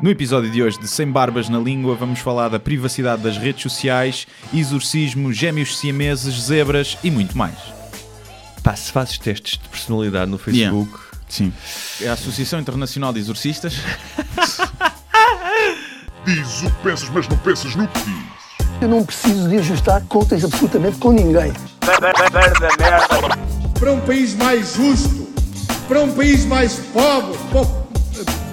No episódio de hoje de Sem Barbas na Língua, vamos falar da privacidade das redes sociais, exorcismo, gêmeos siameses, zebras e muito mais. Pá, se fazes testes de personalidade no Facebook, Sim. É a Associação Internacional de Exorcistas. Diz o que pensas, mas não pensas no que diz. Eu não preciso de ajustar contas absolutamente com ninguém. para um país mais justo, para um país mais pobre, po-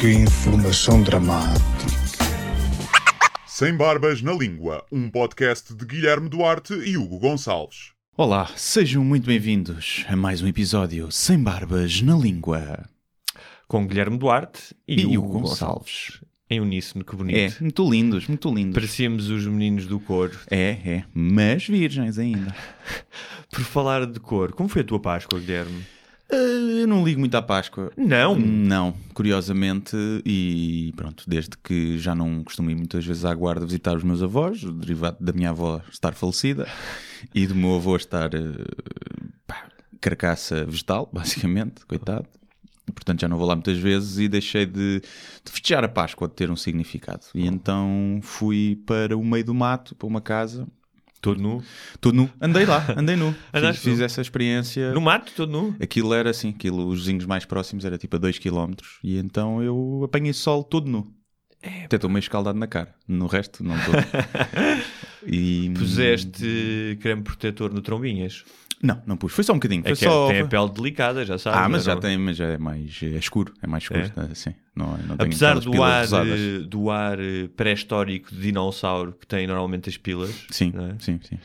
que informação dramática. Sem Barbas na Língua, um podcast de Guilherme Duarte e Hugo Gonçalves. Olá, sejam muito bem-vindos a mais um episódio Sem Barbas na Língua. com Guilherme Duarte e, E Hugo Hugo Gonçalves. Em uníssono, que bonito. É, muito lindos, muito lindos. Parecíamos os meninos do coro. É, é, mas virgens ainda. Por falar de cor, como foi a tua Páscoa, Guilherme? Ah, eu não ligo muito à Páscoa. Não. Não, curiosamente, e pronto, desde que já não costumo ir muitas vezes à guarda visitar os meus avós, o derivado da minha avó estar falecida e do meu avô estar eh, pá, carcaça vegetal, basicamente, coitado. Portanto, já não vou lá muitas vezes e deixei de, de festejar a Páscoa, de ter um significado. E então fui para o meio do mato, para uma casa, Todo nu? todo nu. Andei lá, andei nu. fiz, Andaste fiz nu? essa experiência. No mato, todo nu? Aquilo era assim, aquilo, os vizinhos mais próximos era tipo a 2 km e então eu apanhei sol todo nu. Até estou meio escaldado na cara. No resto, não estou. e... Puseste creme protetor no trombinhas. Não, não pus. Foi só um bocadinho. Foi É que só... tem a pele delicada, já sabes. Ah, mas não- já tem, mas já é mais é escuro, é mais escuro, É? assim. Não, não tem Apesar aquelas do pilas ar, rosadas. eh, do ar eh, pré-histórico de dinossauro que tem normalmente as pilas, Sim, não é? sim, sim.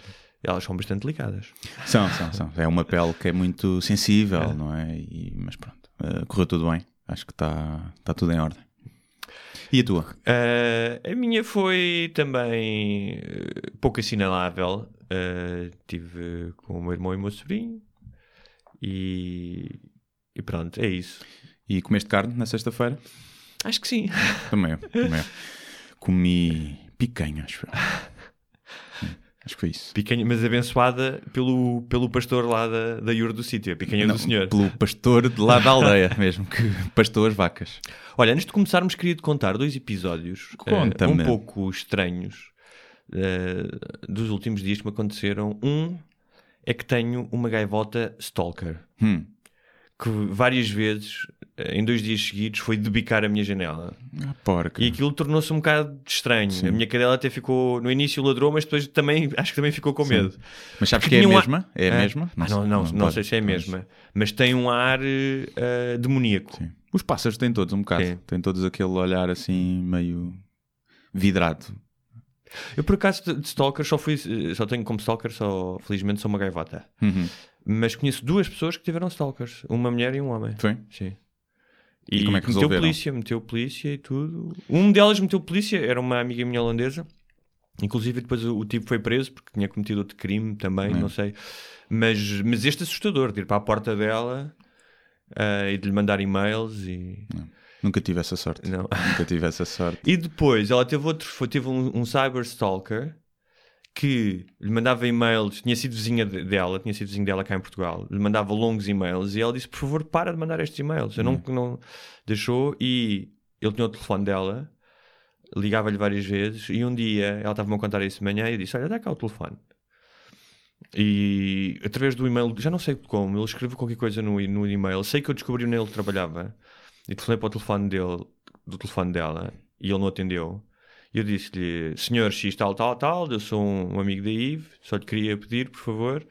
elas são bastante delicadas. São, são, são. É uma pele que é muito sensível, não é? E- mas pronto, eh, correu tudo bem. Acho que está tá tudo em ordem. E a tua? A minha foi também pouco assinalável. Uh, tive com o meu irmão e o meu sobrinho. E, e pronto, é isso. E comeste carne na sexta-feira? Acho que sim. Também eu, também eu. Comi picanha, acho. Sim, Acho que foi isso. Picanha, mas abençoada pelo, pelo pastor lá da, da Iur do sítio, a picanha Não, do senhor. Pelo pastor de lá da aldeia mesmo, que pastou as vacas. Olha, antes de começarmos, queria-te contar dois episódios uh, um pouco estranhos uh, dos últimos dias que me aconteceram. Um é que tenho uma gaivota stalker. Hum. que várias vezes, eh, em dois dias seguidos, foi debicar a minha janela. Ah, porca. E aquilo tornou-se um bocado estranho. A minha cadela até ficou, no início ladrou, mas depois também, acho que também ficou com medo. Mas sabes Porque que é a mesma? É a Ah, mesma? ah, Não, não, não, pode. sei se é a mesma. Mas tem um ar eh, demoníaco. Sim. Os pássaros têm todos um bocado. Sim. Têm todos aquele olhar assim meio vidrado. Eu, por acaso, de stalker, só, fui, eh, só tenho como stalker, só, felizmente, sou uma gaivota. Uhum. Mas conheço duas pessoas que tiveram stalkers. Uma mulher e um homem. Foi? Sim. E como é que meteu polícia, meteu polícia e tudo. Um delas meteu polícia, era uma amiga minha holandesa. Inclusive depois o, o tipo foi preso porque tinha cometido outro crime também, É. não sei. Mas, mas este assustador, de ir para a porta dela ah, e de lhe mandar e-mails e... Nunca tive essa sorte. Não. Nunca tive essa sorte. E depois ela teve outro, foi, teve um, um cyber stalker que lhe mandava e-mails, tinha sido vizinha de- dela, tinha sido vizinho dela cá em Portugal, lhe mandava longos e-mails e ela disse: Por favor, para de mandar estes e-mails. Eu não, não deixou e ele tinha o telefone dela, ligava-lhe várias vezes e um dia ela estava-me a contar isso de manhã e eu disse: Olha, dá cá o telefone. E através do e-mail, já não sei como, ele escreveu qualquer coisa no, no e-mail. Sei que eu descobri onde ele trabalhava e telefonei para o telefone dele, do telefone dela e ele não atendeu. E eu disse-lhe: Senhor X, tal, tal, tal, eu sou um, um amigo da Ive, só lhe queria pedir, por favor,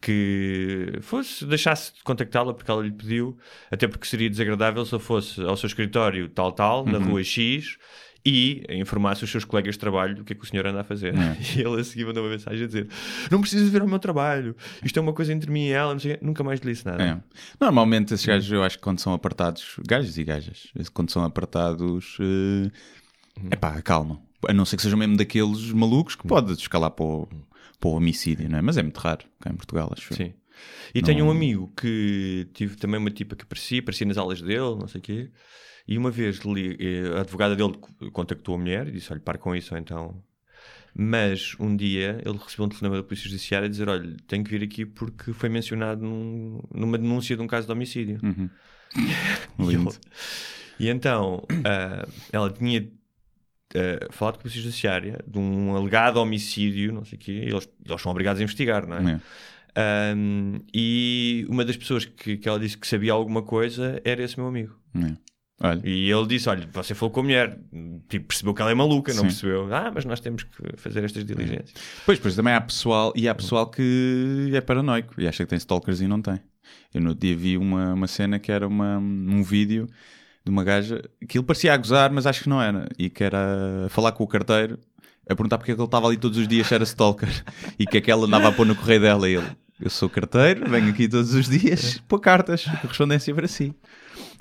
que fosse, deixasse de contactá-la porque ela lhe pediu, até porque seria desagradável se eu fosse ao seu escritório tal, tal, na rua X e informasse os seus colegas de trabalho do que é que o senhor anda a fazer. E ele a seguir mandou uma mensagem a dizer: Não precisas ver o meu trabalho, isto é uma coisa entre mim e ela, não sei o quê." nunca mais lhe disse nada. É. Normalmente esses gajos, eu acho que quando são apartados, gajos e gajas, quando são apartados, é pá, acalmam. A não ser que sejam mesmo daqueles malucos que pode escalar para o, para o homicídio, não é? Mas é muito raro cá em Portugal, acho. Sim. E tenho um amigo que tive também uma tipa que aparecia, aparecia nas aulas dele, não sei o quê. E uma vez li- eh, a advogada dele co- contactou a mulher e disse: Olha, para com isso, ou então. Mas um dia ele recebeu um telefonema da Polícia Judiciária a dizer: Olha, tenho que vir aqui porque foi mencionado num- numa denúncia de um caso de homicídio. Lindo. E então ah, ela tinha ah, falado com a Polícia Judiciária de um alegado homicídio, não sei o quê, e eles, eles são obrigados a investigar, não é? É. Um, e uma das pessoas que, que ela disse que sabia alguma coisa era esse meu amigo. É. Olha, E ele disse: Olha, você falou com a mulher, tipo, percebeu que ela é maluca, não Sim. percebeu? Ah, mas nós temos que fazer estas diligências. Pois, pois também há pessoal, e há pessoal que é paranoico e acha que tem stalkers e não tem. Eu no outro dia vi uma, uma cena que era uma, um vídeo de uma gaja que ele parecia a gozar, mas acho que não era. E que era falar com o carteiro, a perguntar porque é que ele estava ali todos os dias se era stalker e que é que ela andava a pôr no correio dela. E ele, eu sou carteiro, venho aqui todos os dias pôr cartas, correspondência para si.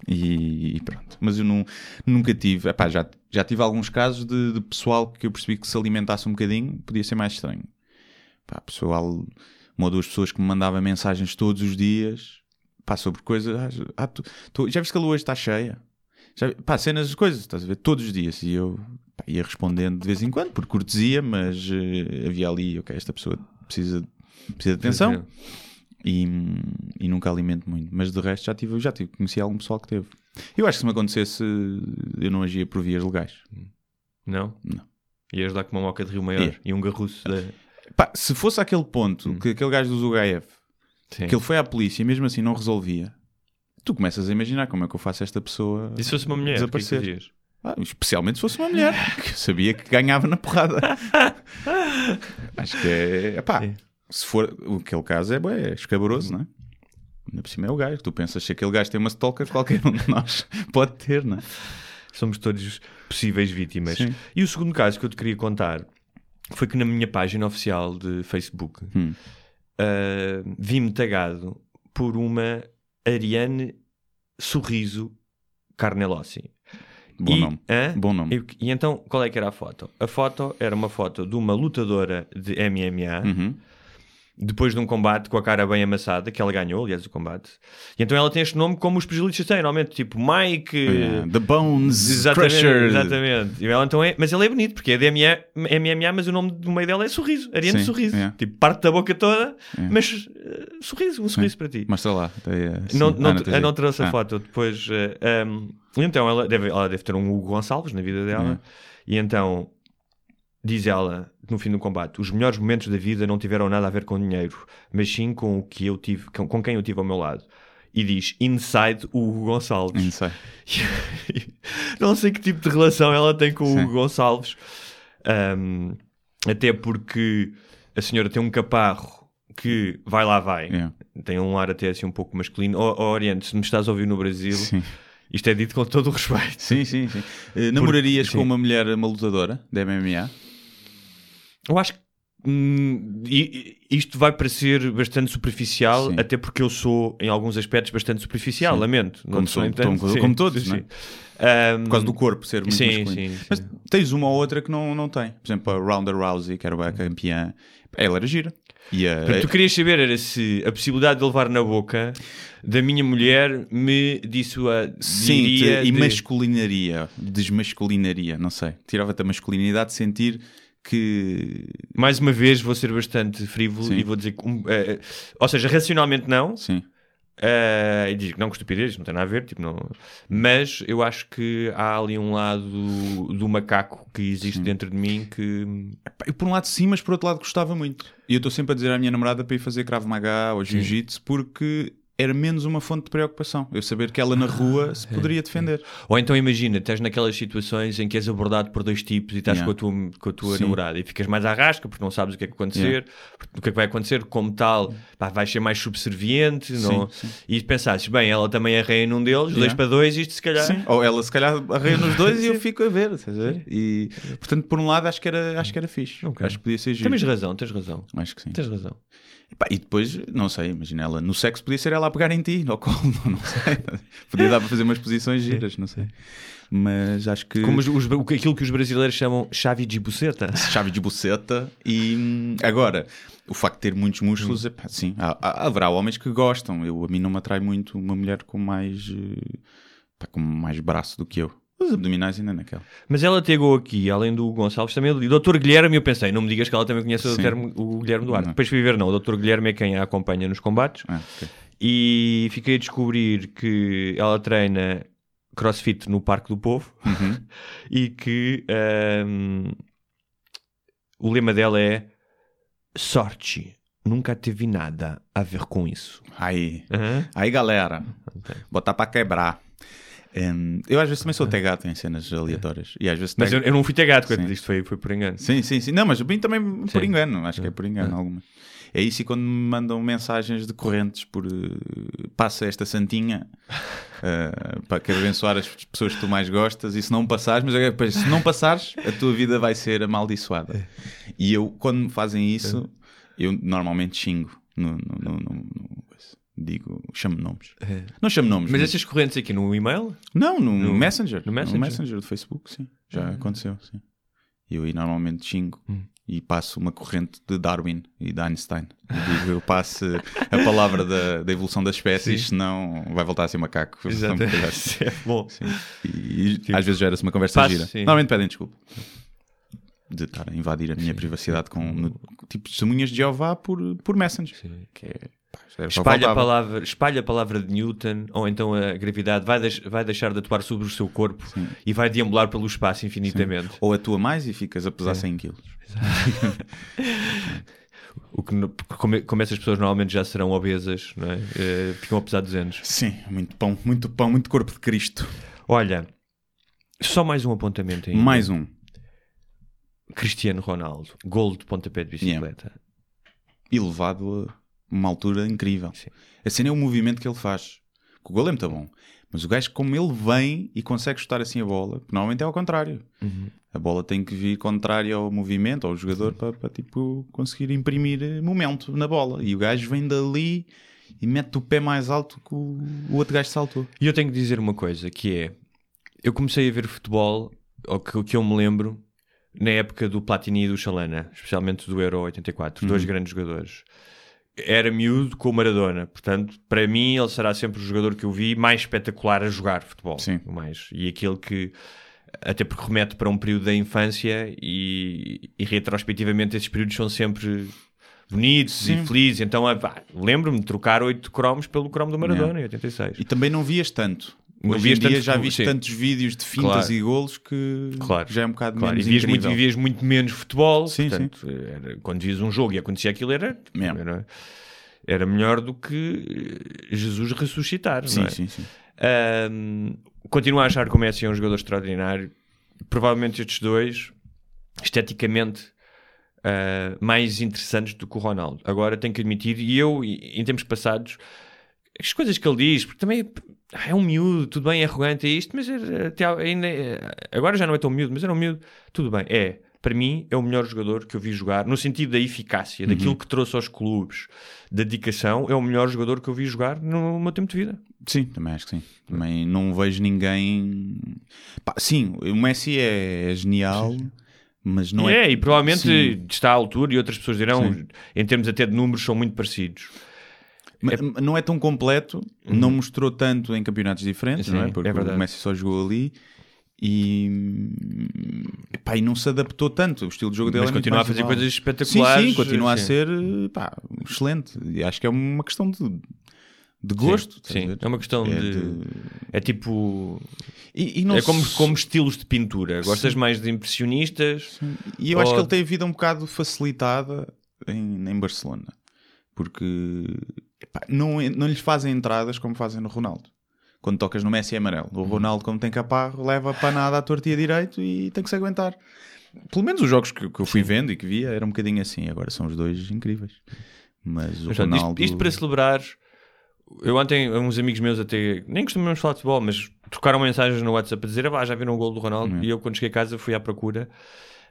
E, e pronto. Mas eu não, nunca tive. Epá, já, já tive alguns casos de, de pessoal que eu percebi que se alimentasse um bocadinho podia ser mais estranho. Pessoal, uma ou duas pessoas que me mandavam mensagens todos os dias pá, sobre coisas. Ah, tu- tu- já viste que a lua hoje está cheia? Já, pá, cenas de coisas, estás a ver? Todos os dias. E eu ia respondendo de vez em quando, por cortesia, mas eh, havia ali, ok, esta pessoa precisa, precisa de atenção e, e nunca alimento muito. Mas de resto já tive, já tive, conheci algum pessoal que teve. Eu acho que se me acontecesse, eu não agia por vias legais. Não? Não. Ias dar com uma moca de Rio Maior e um garruço da. Pá, se fosse aquele ponto que aquele gajo dos UHF Sim. que ele foi à polícia e mesmo assim não resolvia, tu começas a imaginar como é que eu faço esta pessoa E se fosse uma mulher, que é que desaparecer. fazias? Ah, especialmente se fosse uma mulher, que eu sabia que ganhava na porrada. Acho que é. epá, Sim. Se for. Aquele caso é, bué, é escabroso, não é? Ainda por cima é o gajo. Tu pensas se aquele gajo tem uma stalker, qualquer um de nós pode ter, não é? Somos todos possíveis vítimas. Sim. E o segundo caso que eu te queria contar foi que na minha página oficial de Facebook Hum. ah, vi-me tagado por uma Ariane Sorriso Carnelossi. Bom E- nome. Hã? Bom nome. E, e então, qual é que era a foto? A foto era uma foto de uma lutadora de MMA Uhum. Depois de um combate com a cara bem amassada, que ela ganhou, aliás, o combate. E então ela tem este nome como os pugilistas têm, normalmente, tipo Mike. Yeah. The Bones Exatamente, Crusher. exatamente. E ela então é, mas ele é bonito, porque é de MMA, MMA, mas o nome do meio dela é Sorriso, Ariane Sim, Sorriso. é. Tipo, parte da boca toda, É. mas eh, sorriso, um sorriso para ti. Mostra lá. Tem, eh, sim. Não, Ah, não, não trouxe a Ah. foto depois. eh, um, então ela deve, ela deve ter um Hugo Gonçalves na vida dela. E então diz ela no fim do combate: os melhores momentos da vida não tiveram nada a ver com dinheiro, mas sim com o que eu tive, com, com quem eu tive ao meu lado. E diz Inside Hugo Gonçalves. Não sei. não sei que tipo de relação ela tem com o Sim. Hugo Gonçalves. Um, até porque a senhora tem um caparro que vai lá, vai. Yeah. Tem um ar até assim um pouco masculino. Ó, Oriente, se me estás a ouvir no Brasil, Sim. isto é dito com todo o respeito. Sim, sim, sim. Eh, namorarias sim. com uma mulher, uma lutadora de MMA? Eu acho que hum, isto vai parecer bastante superficial, Sim. até porque eu sou, em alguns aspectos, bastante superficial, Sim. lamento. Como sou, como- sim, como todos, sim, é? sim. Um, Por causa do corpo ser muito sim, masculino. sim, Mas sim. tens uma ou outra que não, não tem. Por exemplo, a Ronda Rousey, que era a campeã, ela era gira. E a, tu querias saber era se a possibilidade de levar na boca da minha mulher me dissuadiria Sim, te- e de... masculinaria, desmasculinaria, não sei. Tirava-te a masculinidade de sentir que. Mais uma vez vou ser bastante frívolo Sim. e vou dizer que... um, eh, ou seja, racionalmente não. Sim. eh, e digo que não com estupidez, não tem nada a ver. Tipo, não... Mas eu acho que há ali um lado do macaco que existe dentro de mim que... Eu, por um lado, sim, mas por outro lado, gostava muito. E eu estou sempre a dizer à minha namorada para ir fazer Krav Maga ou Jiu-Jitsu porque era menos uma fonte de preocupação. Eu saber que ela na rua se poderia defender. Ou então imagina, estás naquelas situações em que és abordado por dois tipos e estás Yeah. com a tua, com a tua Sim. namorada e ficas mais à rasca porque não sabes o que é que vai acontecer, Yeah. o que é que vai acontecer, como tal, pá, vais ser mais subserviente não? sim. e pensasses, bem, ela também arreia num deles, dois Yeah. para dois, isto se calhar. Sim. Ou ela se calhar arreia nos dois e eu fico a ver, estás a ver? E portanto, por um lado, acho que era, acho que era fixe. Ok. Acho que podia ser giro. Tens razão, tens razão. Acho que sim. Tens razão. E, pá, e depois, não sei, imagina ela no sexo podia ser ela lá pegar em ti, ao colo, não sei. Podia dar para fazer umas posições giras, não sei. Mas acho que. Como os- os- aquilo que os brasileiros chamam chave de buceta. chave de buceta e hum, agora o facto de ter muitos músculos epá, sim, há- há- haverá homens que gostam eu, a mim não me atrai muito uma mulher com mais eh, pá, com mais braço do que eu os abdominais ainda naquela Mas ela pegou aqui, além do Gonçalves, também o Dr. Guilherme. Eu pensei, não me digas que ela também conhece o, termo- o Guilherme Duarte. Não. Depois fui ver, não. O Dr. Guilherme é quem a acompanha nos combates. Ah, ok. E fiquei a descobrir que ela treina crossfit no Parque do Povo Uhum. e que ahm, o lema dela é sorte. Nunca teve nada a ver com isso. aí, Aham. aí galera botar para quebrar Hum, eu às vezes também sou até gato em cenas aleatórias e às vezes Mas eu, eu não fui ter gato, Sim. isto foi, foi por engano. Sim, sim, sim. Não, mas mim também por Sim. engano. Acho que é por engano algumas. É isso e quando me mandam mensagens decorrentes por eh, passa esta santinha eh, para quero abençoar as pessoas que tu mais gostas e se não passares, mas eu- pois, se não passares, a tua vida vai ser amaldiçoada. E eu, quando me fazem isso, eu normalmente xingo no, no- no- no- digo, chamo nomes. Não chamo nomes. Mas essas correntes aqui no e-mail? Não, no, No- Messenger. no No Messenger? Messenger, do Facebook, sim. Já aconteceu, sim. Eu aí normalmente xingo Hum. e passo uma corrente de Darwin e de Einstein. Eu digo, eu passo a palavra da, da evolução das espécies, senão vai voltar a ser macaco. Me cagaste. É bom. Sim. E, e às vezes gera-se uma conversa Passo, gira. sim. Normalmente pedem desculpa. De estar a invadir a minha privacidade com no- tipo testemunhas de Jeová por, por Messenger. Que é, Espalha a, palavra, espalha a palavra de Newton, ou então a gravidade vai, deix- vai deixar de atuar sobre o seu corpo e vai deambular pelo espaço infinitamente. Ou atua mais e ficas a pesar 100 quilos. O que, como, como essas pessoas normalmente já serão obesas, não é? Eh, ficam a pesar 200. Sim, muito pão, muito pão, muito corpo de Cristo. Olha, só mais um apontamento ainda. Mais um. Cristiano Ronaldo, gol de pontapé de bicicleta. Elevado a uma altura incrível. Sim. A cena é o movimento que ele faz. O gol é muito bom. Mas o gajo, como ele vem e consegue chutar assim a bola, normalmente é ao contrário. Uhum. A bola tem que vir contrária ao movimento, ao jogador, para, para, tipo, conseguir imprimir eh, momento na bola. E o gajo vem dali e mete o pé mais alto que o, o outro gajo saltou. E eu tenho que dizer uma coisa, que é... Eu comecei a ver futebol, ou que, que eu me lembro, na época do Platini e do Chalana, especialmente do Euro 84, dois grandes jogadores. Era miúdo com o Maradona, portanto, para mim ele será sempre o jogador que eu vi mais espetacular a jogar futebol. Sim. Mais. E aquele que, até porque remete para um período da infância e, e retrospectivamente esses períodos são sempre bonitos Sim. e felizes. Então, ah, lembro-me de trocar oito cromos pelo cromo do Maradona em 86. E também não vias tanto. Hoje em dia tanto já viste sim. tantos vídeos de fintas Claro. e golos que Claro. já é um bocado Claro, e menos vias muito, e vias muito menos futebol. Sim, portanto, era- quando vias um jogo e acontecia aquilo, era, era, era melhor do que eh, Jesus ressuscitar. Sim, é? sim, sim. Ahm, continuo a achar que o Messi é um jogador extraordinário. Provavelmente estes dois, esteticamente, ah, mais interessantes do que o Ronaldo. Agora tenho que admitir, e eu, em tempos passados, as coisas que ele diz, porque também ah, é um miúdo, tudo bem, é arrogante, é isto, mas até ainda, é- agora já não é tão miúdo, mas era um miúdo, tudo bem, é. Para mim, é o melhor jogador que eu vi jogar, no sentido da eficácia, daquilo que trouxe aos clubes, da dedicação, é o melhor jogador que eu vi jogar no meu tempo de vida. Sim, também acho que sim. Também não vejo ninguém. Pá, sim, o Messi é genial, mas não é. é, e provavelmente Sim. está à altura e outras pessoas dirão, Sim. em termos até de números, são muito parecidos. Ma- Não é tão completo, não mostrou tanto em campeonatos diferentes, Uhum. Sim, não é? Porque é o Messi só jogou ali e, pá, e não se adaptou tanto. O estilo de jogo dele Mas é continua a fazer igual. coisas Sim, espetaculares. sim, continua a sim. ser pá, excelente. E acho que é uma questão de, de gosto. Sim, a sim. é uma questão É de... de- É tipo... E, e é como, se- como estilos de pintura. Gostas mais de impressionistas? E eu acho Ou- que ele tem a vida um bocado facilitada em, em Barcelona. Porque epá, não, não lhes fazem entradas como fazem no Ronaldo. Quando tocas no Messi é amarelo. O Ronaldo, como tem caparro, leva para nada à torta e a direito e tem que se aguentar. Pelo menos os jogos que, que eu fui vendo e que via era um bocadinho assim. Agora são os dois incríveis. Mas o Mas, pronto, isto- Ronaldo... isto, para celebrar, eu ontem, uns amigos meus até, nem costumamos falar de futebol, mas trocaram mensagens no WhatsApp a dizer, ah, já viram o gol do Ronaldo? Uhum. E eu, quando cheguei a casa, fui à procura.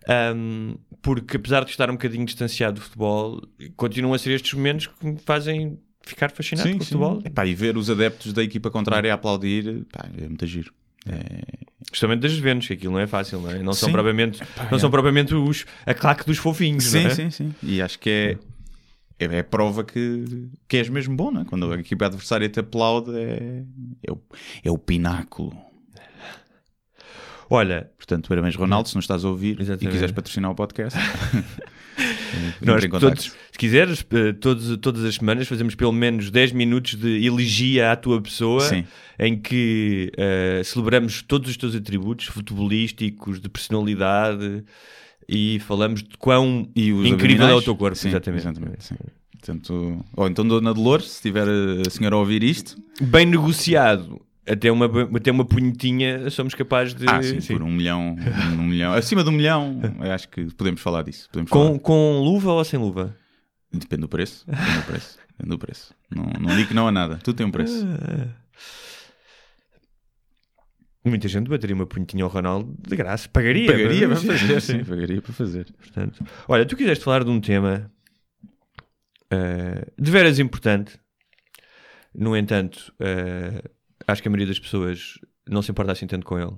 Ahm, porque apesar de estar um bocadinho distanciado do futebol, continuam a ser estes momentos que me fazem ficar fascinado Sim, com o sim. futebol. Epá, e ver os adeptos da equipa contrária a aplaudir, pá, é muito giro. É, Justamente das Juventus, que aquilo não é fácil, não é? Não são propriamente, não são propriamente os, a claque dos fofinhos, Sim, não é? sim, sim. E acho que é, é, é prova que, que és mesmo bom, não é? Quando a equipa adversária te aplaude, é, é, o, é o pináculo. Olha, Portanto, parabéns, Ronaldo, se não estás a ouvir Exatamente. e quiseres patrocinar o podcast. nós em todos, se quiseres, eh, todos, todas as semanas fazemos pelo menos 10 minutos de elegia à tua pessoa, Sim. em que eh, celebramos todos os teus atributos futebolísticos, de personalidade e falamos de quão E incrível é o teu corpo. Sim, exatamente. exatamente, sim. Portanto, ou então Dona Dolores, se tiver a senhora a ouvir isto, Bem negociado. Até uma, até uma punhetinha somos capazes de. ah, sim, sim. por um milhão, um milhão, acima de um milhão, acho que podemos falar disso. Podemos falar. com, com luva ou sem luva? Depende do preço. Depende do preço. Depende do preço. Não, não digo que não há nada. Tudo tem um preço. Muita gente bateria uma punhetinha ao Ronaldo de graça. Pagaria. Pagaria para fazer, sim. Pagaria para fazer. Portanto, olha, tu quiseste falar de um tema eh, de veras importante. No entanto, eh, acho que a maioria das pessoas não se importa assim tanto com ele.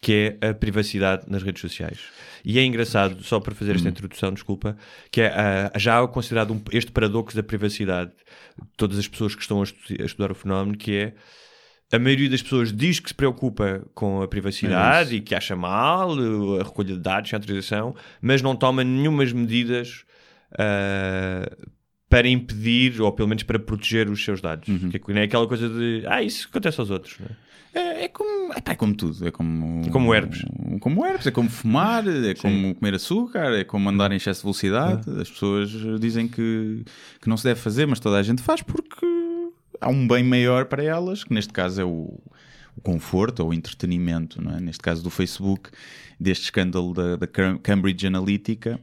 Que é a privacidade nas redes sociais. E é engraçado, só para fazer esta introdução, desculpa, que é ah, já considerado um- este paradoxo da privacidade de todas as pessoas que estão a, estu- a estudar o fenómeno, que é a maioria das pessoas diz que se preocupa com a privacidade e que acha mal uh, a recolha de dados sem autorização, mas não toma nenhumas medidas ah, para impedir ou pelo menos para proteger os seus dados. Que é, não é aquela coisa de ah, isso acontece aos outros. é? É, é como, epá, é como tudo. É como, É como herpes. Como herpes. É como fumar, é como comer açúcar, é como andar em excesso de velocidade. As pessoas dizem que, que não se deve fazer, mas toda a gente faz porque há um bem maior para elas, que neste caso é o, o conforto ou o entretenimento. É? Neste caso do Facebook, deste escândalo da, da Cam- Cambridge Analytica.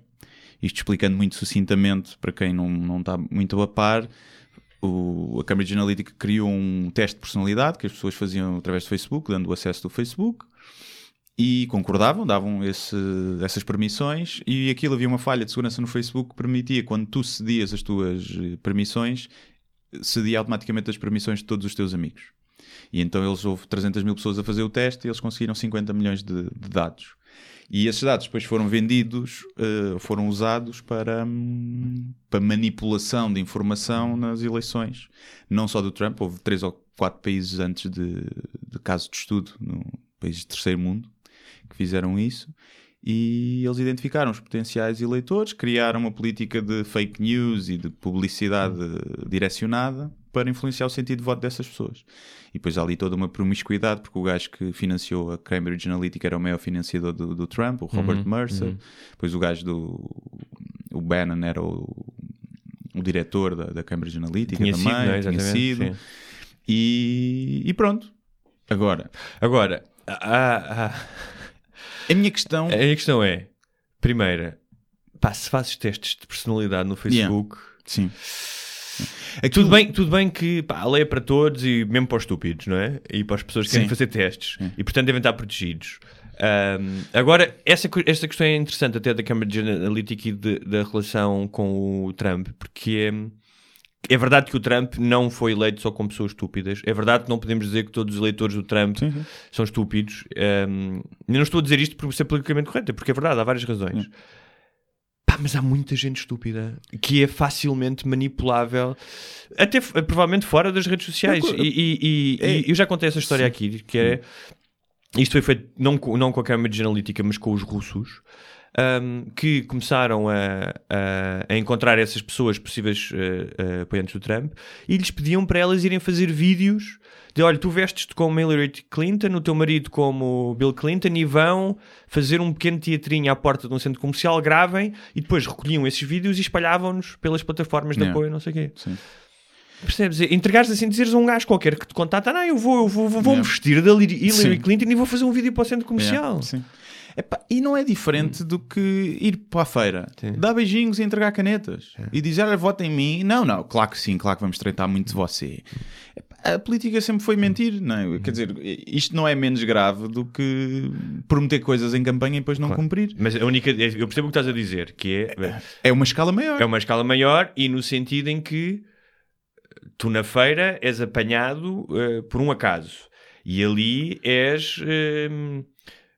Isto explicando muito sucintamente para quem não, não está muito a par, o- a Cambridge Analytica criou um teste de personalidade que as pessoas faziam através do Facebook, dando o acesso do Facebook, e concordavam, davam esse- essas permissões, e aquilo havia uma falha de segurança no Facebook que permitia, quando tu cedias as tuas eh, permissões, cedia automaticamente as permissões de todos os teus amigos. E então eles houve 300 mil pessoas a fazer o teste e eles conseguiram 50 milhões de, de dados. E esses dados depois foram vendidos, eh, foram usados para, hum, para manipulação de informação nas eleições. Não só do Trump, houve três ou quatro países antes de, de caso de estudo, no países de terceiro mundo, que fizeram isso. E eles identificaram os potenciais eleitores, criaram uma política de fake news e de publicidade direcionada para influenciar o sentido de voto dessas pessoas. E depois há ali toda uma promiscuidade, porque o gajo que financiou a Cambridge Analytica era o maior financiador do, do Trump, o Robert Mercer. Depois o gajo do. O Bannon era o, o diretor da, da Cambridge Analytica Tinha também. sido, não é? tinha sido. E, e pronto. Agora, Agora, a, a- a minha questão. a minha questão é: primeira, pá, se fazes testes de personalidade no Facebook. Sim. Tudo bem, tudo bem que pá, a lei é para todos e mesmo para os estúpidos, não é? E para as pessoas que querem Sim. fazer testes. E portanto devem estar protegidos. Ahm, agora, essa, esta questão é interessante até da Cambridge Analytica e de- da relação com o Trump, porque é, é verdade que o Trump não foi eleito só com pessoas estúpidas. É verdade que não podemos dizer que todos os eleitores do Trump são estúpidos. Eu não estou a dizer isto por ser politicamente correto, é porque é verdade, há várias razões. Pá, mas há muita gente estúpida que é facilmente manipulável, até provavelmente fora das redes sociais. Não, E, e- e- é- e eu já contei essa história aqui, que é. Isto foi feito não com, não com a Cambridge Analytica, mas com os russos, ahm, que começaram a, a- a encontrar essas pessoas possíveis eh, eh, apoiantes do Trump e lhes pediam para elas irem fazer vídeos de olha, tu vestes-te como Hillary Clinton, o teu marido como Bill Clinton e vão fazer um pequeno teatrinho à porta de um centro comercial, gravem e depois recolhiam esses vídeos e espalhavam-nos pelas plataformas de Yeah. apoio, não sei o quê. Sim. Percebes? Entregares assim, dizeres a um gajo qualquer que te contata, não, eu vou, eu vou, vou, vou me Yeah. vestir da Hillary. Clinton e vou fazer um vídeo para o centro comercial. Yeah, sim. Epá, e não é diferente do que ir para a feira, Sim. dar beijinhos e entregar canetas e dizer, olha, vota em mim. Não, não, claro que sim, claro que vamos tratar muito de você. Epá, a política sempre foi mentir, não é? Quer dizer, isto não é menos grave do que prometer coisas em campanha e depois não cumprir. Mas a única. Eu percebo o que estás a dizer, que é. É uma escala maior. É uma escala maior e no sentido em que tu na feira és apanhado eh, por um acaso e ali és. eh,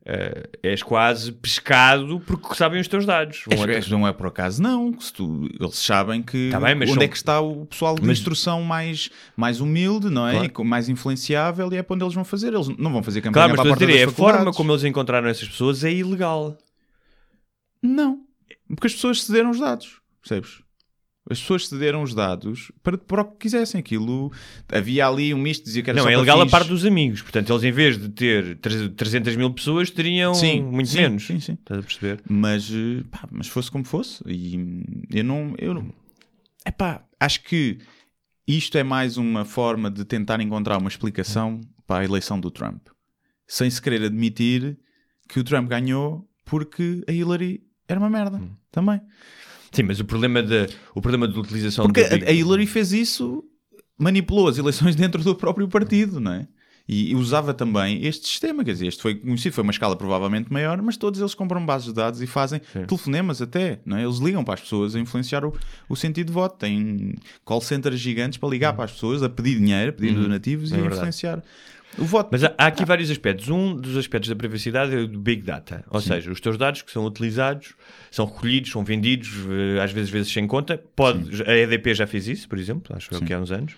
eh, és quase pescado porque sabem os teus dados. É, até- não é por acaso, não. Se tu- eles sabem que Tá bem, onde são- é que está o pessoal de Mas- instrução mais, mais humilde, não é? Claro. Mais influenciável, e é para onde eles vão fazer. Eles não vão fazer campanha Claro, mas para a porta é das a forma como eles encontraram essas pessoas é ilegal. Não. Porque as pessoas cederam os dados, percebes? As pessoas cederam os dados para, para o que quisessem. Aquilo havia ali um misto, dizia que era Não, é ilegal a parte dos amigos. Portanto, eles em vez de ter tre- 300 mil pessoas, teriam Sim, muito sim, menos. sim, sim. Estás a perceber? Mas, eh, pá, mas fosse como fosse. E eu não. Eu não epá, acho que isto é mais uma forma de tentar encontrar uma explicação para a eleição do Trump. Sem se querer admitir que o Trump ganhou porque a Hillary era uma merda Hum. também. Sim, mas o problema da, o problema da utilização Porque do a, Hillary fez isso, manipulou as eleições dentro do próprio partido, não é? E, usava também este sistema, quer dizer, este foi conhecido, foi uma escala provavelmente maior, mas todos eles compram bases de dados e fazem telefonemas até, não é? Eles ligam para as pessoas a influenciar o, o sentido de voto. Têm call centers gigantes para ligar para as pessoas, a pedir dinheiro, a pedir donativos É e a verdade. influenciar o voto. Mas há, há aqui vários aspectos. Um dos aspectos da privacidade é o do Big Data. Ou seja, os teus dados que são utilizados, são recolhidos, são vendidos, eh, às vezes, vezes sem conta. Pode, a EDP já fez isso, por exemplo, acho que há uns anos.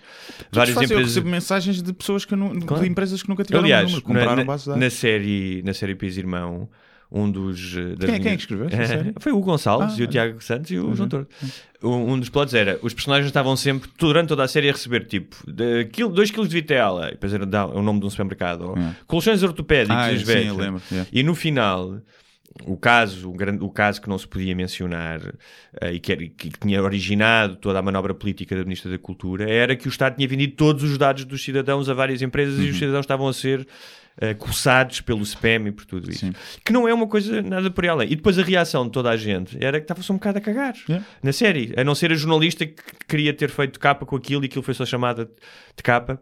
Várias Várias eu empresas. recebo mensagens de pessoas que não, Claro. de empresas que nunca tiveram Aliás, número, compraram na, dados. na série, na série País Irmão, um dos. eh, das Quem é- quem é minhas- que escreveu? Foi o Gonçalves Ah, e o olha. Tiago Santos e o Uhum. João Torto. Um, um dos plots era: os personagens estavam sempre, durante toda a série, a receber tipo 2 kg de vitela, e depois era dá- o nome de um supermercado, ou É. colchões ortopédicos, Ah, e sim, velhos. eu lembro, yeah. E no final. O caso, o, grande, o caso que não se podia mencionar eh, e que, que tinha originado toda a manobra política da Ministra da Cultura era que o Estado tinha vendido todos os dados dos cidadãos a várias empresas Uhum. e os cidadãos estavam a ser eh, coçados pelo spam e por tudo isso. Sim. Que não é uma coisa nada por aí além. E depois a reação de toda a gente era que estava-se um bocado a cagar Yeah. na série. A não ser a jornalista que queria ter feito capa com aquilo e aquilo foi só chamada de capa.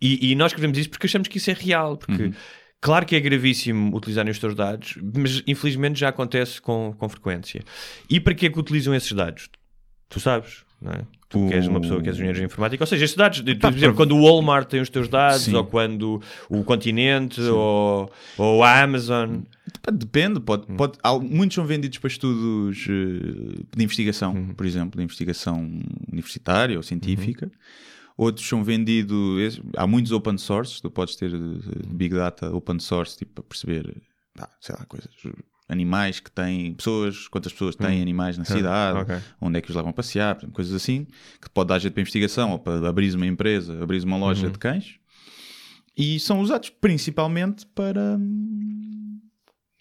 E, e nós escrevemos isso porque achamos que isso é real. Porque, claro que é gravíssimo utilizarem os teus dados, mas infelizmente já acontece com, com frequência. E para que é que utilizam esses dados? Tu sabes, não é? Tu que és uma pessoa que és engenheiro de informática, ou seja, estes dados, de- Pá, por exemplo, quando o Walmart tem os teus dados, Sim. ou quando o Continente, ou, ou a Amazon. Depende, pode, Hum. pode, há- muitos são vendidos para estudos eh, de investigação, Hum. por exemplo, de investigação universitária ou científica. Uhum. Outros são vendidos, há muitos open source, tu podes ter eh, Big Data open source, tipo, para perceber, sei lá, coisas, animais que têm, pessoas, quantas pessoas têm animais na cidade, Hum. ok. onde é que os levam a passear, exemplo, coisas assim, que pode dar jeito para investigação ou para abrir uma empresa, abrir uma Uhum. loja de cães. E são usados principalmente para, hum,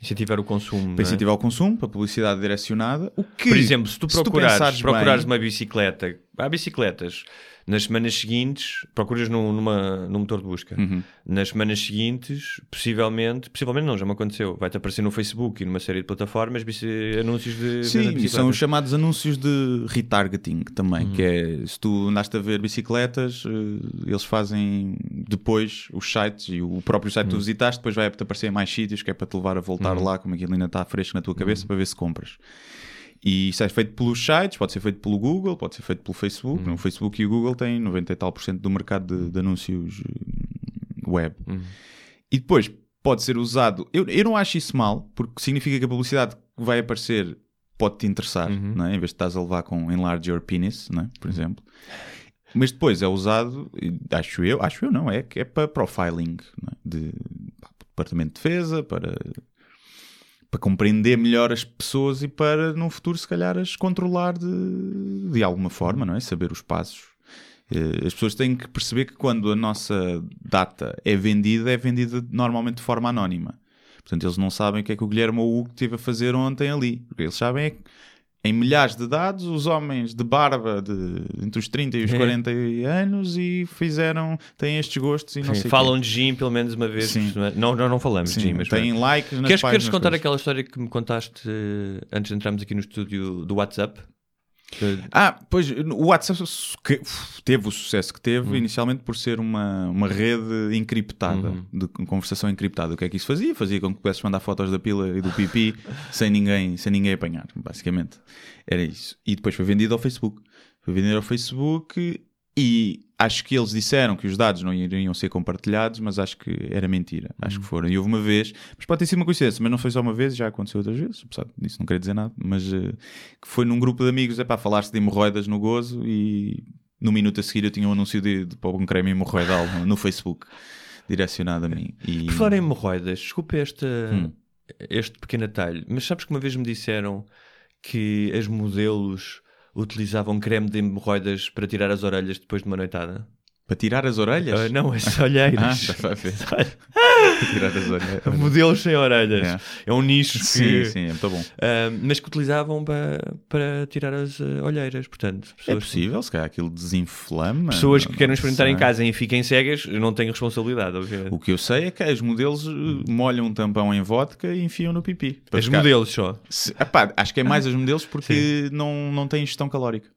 Incentivar o consumo. para é? incentivar o consumo, para publicidade direcionada. O que, Por exemplo, se tu procurares, pensares procurares bem- uma bicicleta, há bicicletas, nas semanas seguintes, procuras num, numa, num motor de busca. Uhum. Nas semanas seguintes, possivelmente, possivelmente não, já me aconteceu, vai-te aparecer no Facebook e numa série de plataformas anúncios de de Sim, e são os chamados anúncios de retargeting também, que é se tu andaste a ver bicicletas, eh, eles fazem depois os sites e o próprio site que tu visitaste, depois vai-te aparecer em mais sítios, que é para te levar a voltar lá, como aquilo ainda está fresco na tua cabeça, para ver se compras. E isso é feito pelos sites, pode ser feito pelo Google, pode ser feito pelo Facebook. No Facebook e o Google têm 90 e tal por cento do mercado de, de anúncios eh, web. E depois pode ser usado. Eu, eu não acho isso mal, porque significa que a publicidade que vai aparecer pode te interessar, não é? em vez de estás a levar com enlarge your penis, não é? por exemplo. Mas depois é usado, acho eu, acho eu não, é que é para profiling não é? de pá, Departamento de Defesa, para, para compreender melhor as pessoas e para no futuro se calhar as controlar de, de alguma forma, não é? Saber os passos. Eh, As pessoas têm que perceber que quando a nossa data é vendida, é vendida normalmente de forma anónima. Portanto, eles não sabem o que é que o Guilherme ou o Hugo esteve a fazer ontem ali. O que eles sabem é em milhares de dados, os homens de barba de entre os 30 e os É. 40 anos e fizeram, têm estes gostos e não Sim, sei falam quê. de gym pelo menos uma vez. Sim. por semana. Não, não, não falamos de Sim, gym, mas têm pronto. likes nas Queres, queres contar coisas. aquela história que me contaste eh, antes de entrarmos aqui no estúdio do WhatsApp? Ah, pois o WhatsApp teve o sucesso que teve Uhum. inicialmente por ser uma, uma rede encriptada, de conversação encriptada. O que é que isso fazia? Fazia com que pudesses mandar fotos da pila e do pipi sem ninguém, sem ninguém apanhar, basicamente. Era isso. E depois foi vendido ao Facebook. Foi vendido ao Facebook E acho que eles disseram que os dados não iriam ser compartilhados, mas acho que era mentira. Acho que foram. E houve uma vez, mas pode ter sido uma coincidência, mas não foi só uma vez, já aconteceu outras vezes, apesar disso não queria dizer nada, mas eh, que foi num grupo de amigos é para falar-se de hemorroidas no gozo e no minuto a seguir eu tinha um anúncio de, de para um creme hemorroidal no, no Facebook direcionado a mim. E... Por falar em hemorroidas, desculpa este, Hum. este pequeno atalho, mas sabes que uma vez me disseram que as modelos utilizavam creme de hemorroidas para tirar as orelhas depois de uma noitada? Para tirar as orelhas? Ah, não, as Ah, olheiras. está a ver. Para tirar as orelhas. modelos sem orelhas. É. É um nicho que... Sim, sim, é muito bom. Ah, mas que utilizavam para, para tirar as ah, olheiras. Portanto, É possível, se calhar aquilo desinflama. pessoas que não queiram experimentar em sei. casa e fiquem cegas, não tenho responsabilidade, obviamente. O que eu sei é que os modelos molham um tampão em vodka e enfiam no pipi. Ficar- modelos só. Se- epá, acho que é mais as modelos porque não, não têm ingestão calórica.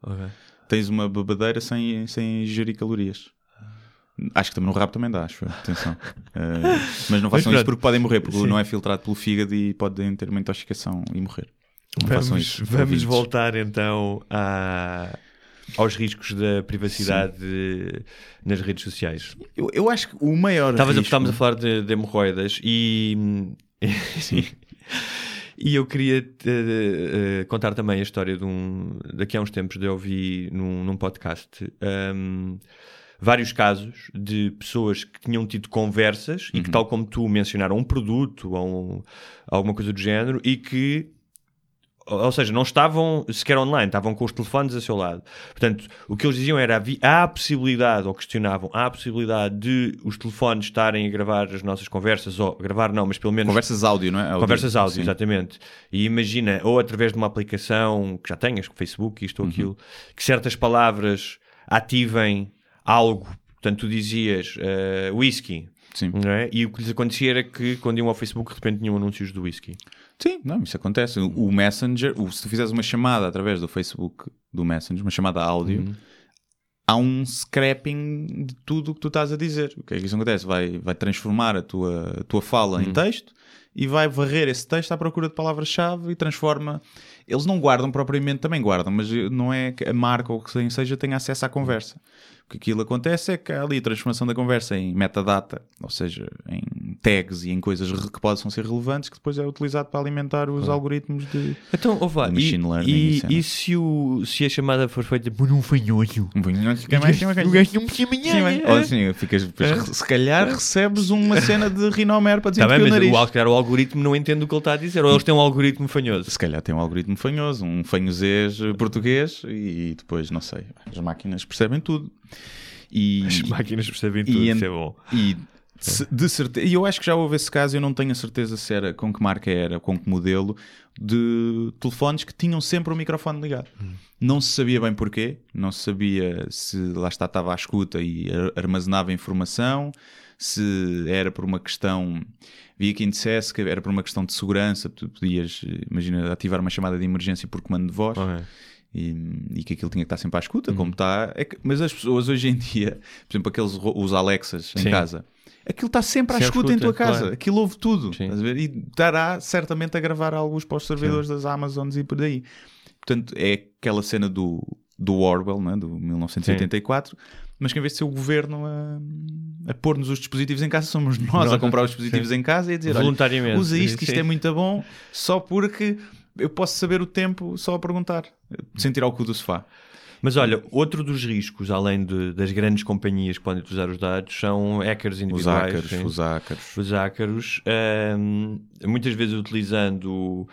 Tens uma bebedeira sem, sem ingerir calorias. Acho que também no rabo também dá, acho. Atenção. Eh, mas não façam pronto. isso porque podem morrer, porque Sim. não é filtrado pelo fígado e podem ter uma intoxicação e morrer. Não façam Vamos, isso. vamos ouvintes. voltar então a- aos riscos da privacidade nas redes sociais. Eu, eu acho que o maior. Estavas a- risco- Estávamos a falar de, de hemorroidas e. E eu queria eh, eh, contar também a história de um. Daqui a uns tempos eu ouvi num, num podcast um, vários casos de pessoas que tinham tido conversas e que, tal como tu mencionaram, um produto ou um- alguma coisa do género e que ou seja, não estavam sequer online, estavam com os telefones a seu lado. Portanto, o que eles diziam era há a possibilidade, ou questionavam, há a possibilidade de os telefones estarem a gravar as nossas conversas, ou gravar não, mas pelo menos Conversas áudio, não é? Áudio. Conversas áudio, Sim. exatamente. E imagina, ou através de uma aplicação que já tenhas, Facebook, isto Uhum. ou aquilo, que certas palavras ativem algo. Portanto, tu dizias eh, whisky, Sim. é? E o que lhes acontecia era que quando iam ao Facebook, de repente tinham anúncios do whisky. Sim, não, isso acontece. O o Messenger, o- se tu fizeres uma chamada através do Facebook do Messenger, uma chamada áudio, Uhum. há um scrapping de tudo o que tu estás a dizer. O que é que isso acontece? Vai, vai transformar a tua, a tua fala Uhum. em texto e vai varrer esse texto à procura de palavras-chave e transforma. Eles não guardam propriamente, também guardam, mas não é que a marca ou o que seja tenha acesso à conversa. O que aquilo acontece é que há ali a transformação da conversa em metadata, ou seja, em tags e em coisas que possam ser relevantes, que depois é utilizado para alimentar os algoritmos de. Então, ouve lá, Do e, machine learning e, e e se, o, se a chamada for feita por um fanhoso? Um punho, não fica mais- Sim, bem. Ou assim, ficas, depois, se calhar recebes uma cena de rinomer para dizer Está bem, o mas nariz. o, se calhar o algoritmo não entende o que ele está a dizer, ou eles têm um algoritmo fanhoso. Se calhar tem um algoritmo fanhoso, um fanhosês eh, português e depois, não sei, as máquinas percebem tudo. E, As máquinas percebem tudo, e, isso é bom. E de, certeza, e eu acho que já houve esse caso, eu não tenho a certeza se era com que marca era, com que modelo, de telefones que tinham sempre o microfone ligado. Não se sabia bem porquê, não se sabia se lá está estava à escuta e ar- armazenava informação, se era por uma questão. Via quem dissesse que era por uma questão de segurança, tu podias, imagina, ativar uma chamada de emergência por comando de voz Ok. e, e que aquilo tinha que estar sempre à escuta, como está. É que- mas as pessoas hoje em dia, por exemplo, aqueles os Alexas em Sim. casa, aquilo está sempre à Sempre à escuta, em tua escuta, casa, claro. aquilo ouve tudo, Sim. e estará certamente a gravar alguns para os servidores das Amazons e por aí. Portanto, é aquela cena do, do Orwell, né, do 1984. Mas que em vez de ser o governo a, a pôr-nos os dispositivos em casa, somos nós a comprar os dispositivos em casa e a dizer: Voluntariamente. usa isto, que isto Sim. é muito bom, só porque eu posso saber o tempo só a perguntar, sem tirar o cu do sofá. Mas olha, outro dos riscos, além de- das grandes companhias que podem utilizar os dados, são hackers Os individuais. ácaros, sim. os ácaros. Os ácaros, ahm, muitas vezes utilizando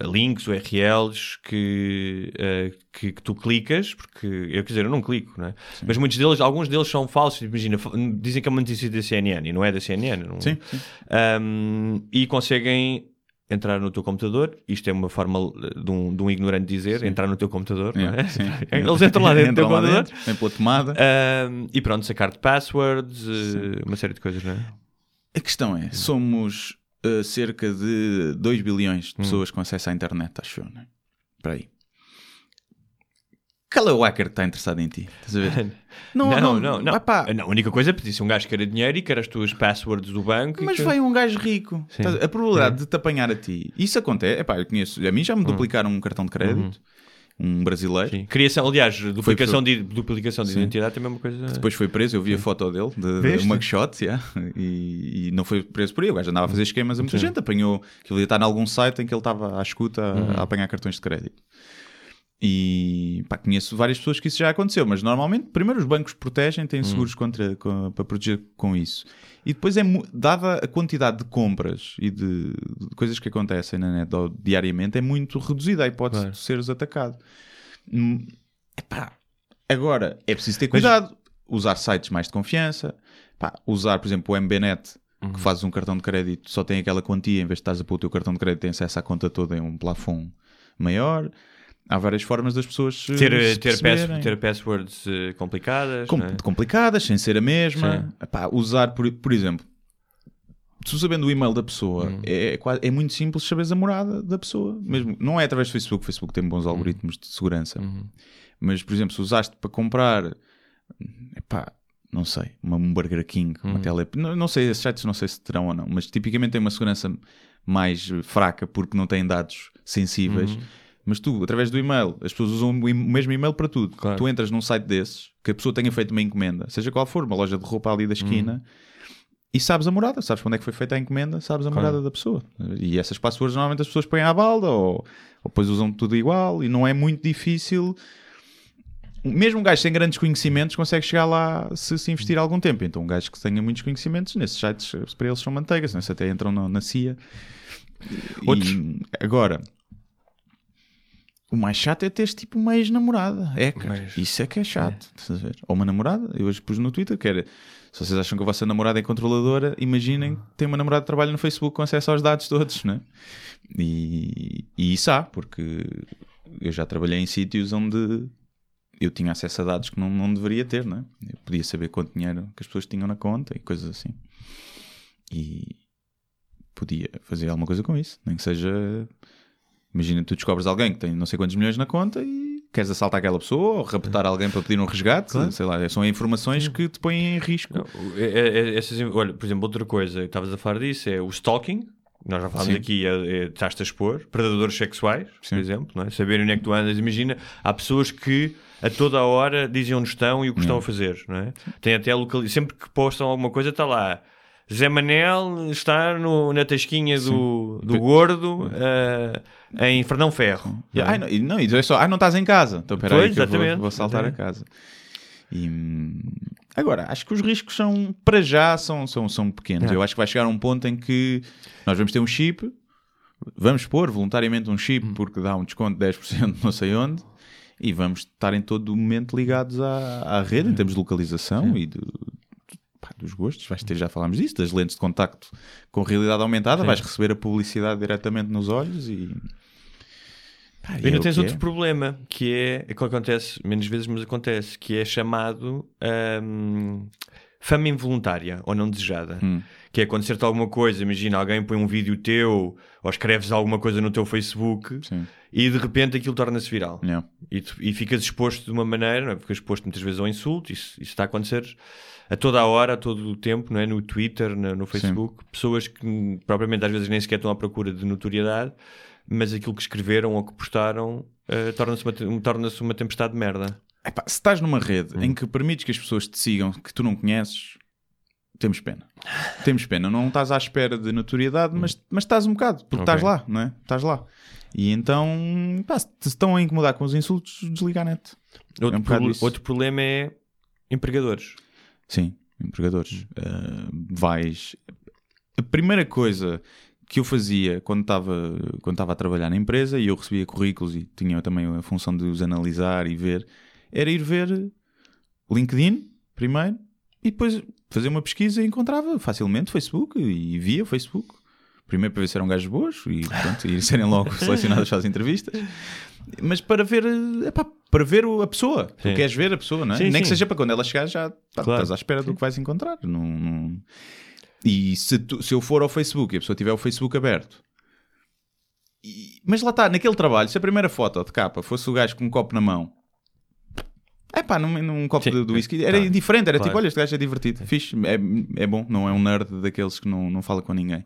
ah, links, URLs que, ah, que, que tu clicas, porque eu quer dizer, eu não clico, não é? Mas muitos deles, alguns deles são falsos. Imagina, dizem que é uma notícia da CNN e não é da CNN. Não, Sim, sim. Um, e conseguem entrar no teu computador. Isto é uma forma uh, de um, de um ignorante dizer: entrar no teu computador. não é? Sim. Eles entram lá dentro do teu computador. dentro, vem pela tomada. Um, e pronto, sacar-te passwords, uh, uma série de coisas, não é? A questão é, somos uh, cerca de 2 bilhões de Hum. pessoas com acesso à internet, acho eu, não é? Espera aí. Qual é o hacker que está interessado em ti? Estás a ver? Não, não, não. não. Epá, Não, a única coisa é pedir-se um gajo que era dinheiro e que era as tuas passwords do banco. mas veio um gajo rico. Sim. Estás- A probabilidade de te apanhar a ti, isso acontece. Epá, eu conheço, a mim já me Hum. duplicaram um cartão de crédito. um brasileiro. Sim. Criação, aliás, duplicação, de, duplicação de Sim. identidade também é uma coisa. Depois foi preso, eu vi a foto dele, de, de Veste? mugshot, yeah, e, e não foi preso por aí. O gajo andava a fazer esquemas a muita gente, apanhou que ele ia estar em algum site em que ele estava à escuta a, Uhum. a apanhar cartões de crédito. E pá, conheço várias pessoas que isso já aconteceu, mas normalmente, primeiro, os bancos protegem, têm seguros contra, com- para proteger com isso. E depois, é dada a quantidade de compras e de, de coisas que acontecem na net diariamente, é muito reduzida a hipótese Claro. de seres atacado. Hum, epá, agora, é preciso ter cuidado, usar sites mais de confiança, pá, usar, por exemplo, o MBNet, Uhum. que fazes um cartão de crédito, só tem aquela quantia, em vez de estás a pôr o teu cartão de crédito, tem acesso à conta toda em um plafond maior. Há várias formas das pessoas eh, Ter, ter, pass, ter passwords eh, complicadas. Com- é? complicadas, sem ser a mesma. Epá, usar, por, por exemplo, tu sabendo o e-mail da pessoa, Hum. é, é é muito simples saberes a morada da pessoa. Mesmo, não é através do Facebook, o Facebook tem Hum. bons algoritmos de segurança. Uhum. Mas, por exemplo, se usaste para comprar, epá, não sei, uma, um Burger King, Hum. uma tele... Não, não sei, esses sites não sei se terão ou não, mas tipicamente tem uma segurança mais fraca porque não têm dados sensíveis. Uhum. Mas tu, através do e-mail, as pessoas usam o e- mesmo e-mail para tudo. Claro. Tu entras num site desses, que a pessoa tenha feito uma encomenda, seja qual for, uma loja de roupa ali da esquina, e sabes a morada, sabes quando é que foi feita a encomenda, sabes a Claro. morada da pessoa. E essas passwords normalmente as pessoas põem à balda ou, ou depois usam tudo igual e não é muito difícil. Mesmo um gajo sem grandes conhecimentos consegue chegar lá se se investir algum tempo. Então, um gajo que tenha muitos conhecimentos, nesses sites, para eles são manteigas, né? se até entram na, na CIA. E Outros- agora, o mais chato é teres tipo uma ex-namorada. É. Mas- Isso é que é chato. estás a ver? Ou uma namorada. Eu hoje pus no Twitter que era. Se vocês acham que a vossa namorada é controladora, imaginem que tem uma namorada que trabalha no Facebook com acesso aos dados todos, né? E, e isso há, porque eu já trabalhei em sítios onde eu tinha acesso a dados que não, não deveria ter, né? Eu podia saber quanto dinheiro que as pessoas tinham na conta e coisas assim. E podia fazer alguma coisa com isso, nem que seja. Imagina, tu descobres alguém que tem não sei quantos milhões na conta e queres assaltar aquela pessoa ou raptar alguém para pedir um resgate, sei lá, são informações que te põem em risco. Não, é- é- é- essas- olha, por exemplo, outra coisa que estavas a falar disso é o stalking. Nós já falámos aqui, é, é, estás-te a expor. Predadores sexuais, por Sim. exemplo, não é? saber onde é que tu andas. Imagina, há pessoas que a toda a hora dizem onde estão e o que estão a fazer. Não é? Tem até local... Sempre que postam alguma coisa, está lá. Zé Manel está no- na tasquinha do, do gordo eh, em Fernão Ferro. é? Ai, não, não, e é só, ah, não estás em casa. Então, espera aí Pois, que eu vou, exatamente, vou saltar exatamente. a casa. E, hum, agora, acho que os riscos são, para já, são, são, são pequenos. É. Eu acho que vai chegar um ponto em que nós vamos ter um chip, vamos pôr voluntariamente um Hum. chip porque dá um desconto de 10% não sei onde, e vamos estar em todo momento ligados à, à rede, em termos de localização e de, dos gostos. Vais ter, já falámos disso, das lentes de contacto com realidade aumentada, vais receber a publicidade diretamente nos olhos e. Pá, e ainda é tens outro é. problema, que é, é que acontece menos vezes, mas acontece, que é chamado hum, fama involuntária ou não desejada. Hum. Que é acontecer-te alguma coisa, imagina, alguém põe um vídeo teu ou escreves alguma coisa no teu Facebook Sim. e de repente aquilo torna-se viral. Yeah. E, tu- e ficas exposto de uma maneira, não é? ficas exposto muitas vezes ao insulto, isso, isso está a acontecer a toda a hora, a todo o tempo, não é? no Twitter, no, no Facebook, pessoas que hum, propriamente às vezes nem sequer estão à procura de notoriedade, mas aquilo que escreveram ou que postaram eh, torna-se uma, um- torna-se uma tempestade de merda. Epá, se estás numa rede Hum. em que permites que as pessoas te sigam que tu não conheces, temos pena. Temos pena. Não estás à espera de notoriedade, mas, mas estás um bocado, porque Ok. estás lá, não é? Estás lá. E então, pá, se te estão a incomodar com os insultos, desliga a net. Outro, um bocado proble- isso. outro problema é empregadores. Sim, empregadores. Ah, vais. A primeira coisa que eu fazia quando estava quando estava a trabalhar na empresa e eu recebia currículos e tinha também a função de os analisar e ver, era ir ver LinkedIn primeiro e depois fazer uma pesquisa e encontrava facilmente Facebook e via Facebook. Primeiro para ver se eram gajos boas e, pronto, e serem logo selecionados as entrevistas. Mas para ver, eh, epá, para ver a pessoa. Tu Sim. queres ver a pessoa, não é? Sim, Nem que seja para quando ela chegar já pá, Claro. estás à espera do que vais encontrar. Não, não- E se, tu- se eu for ao Facebook e a pessoa tiver o Facebook aberto, mas lá está, naquele trabalho, se a primeira foto de capa fosse o gajo com um copo na mão, é pá, num, num copo Sim. de, de whisky, era Tá. diferente, era Claro. tipo, olha, este gajo é divertido, fixe, é, é bom, não é um nerd daqueles que não, não fala com ninguém.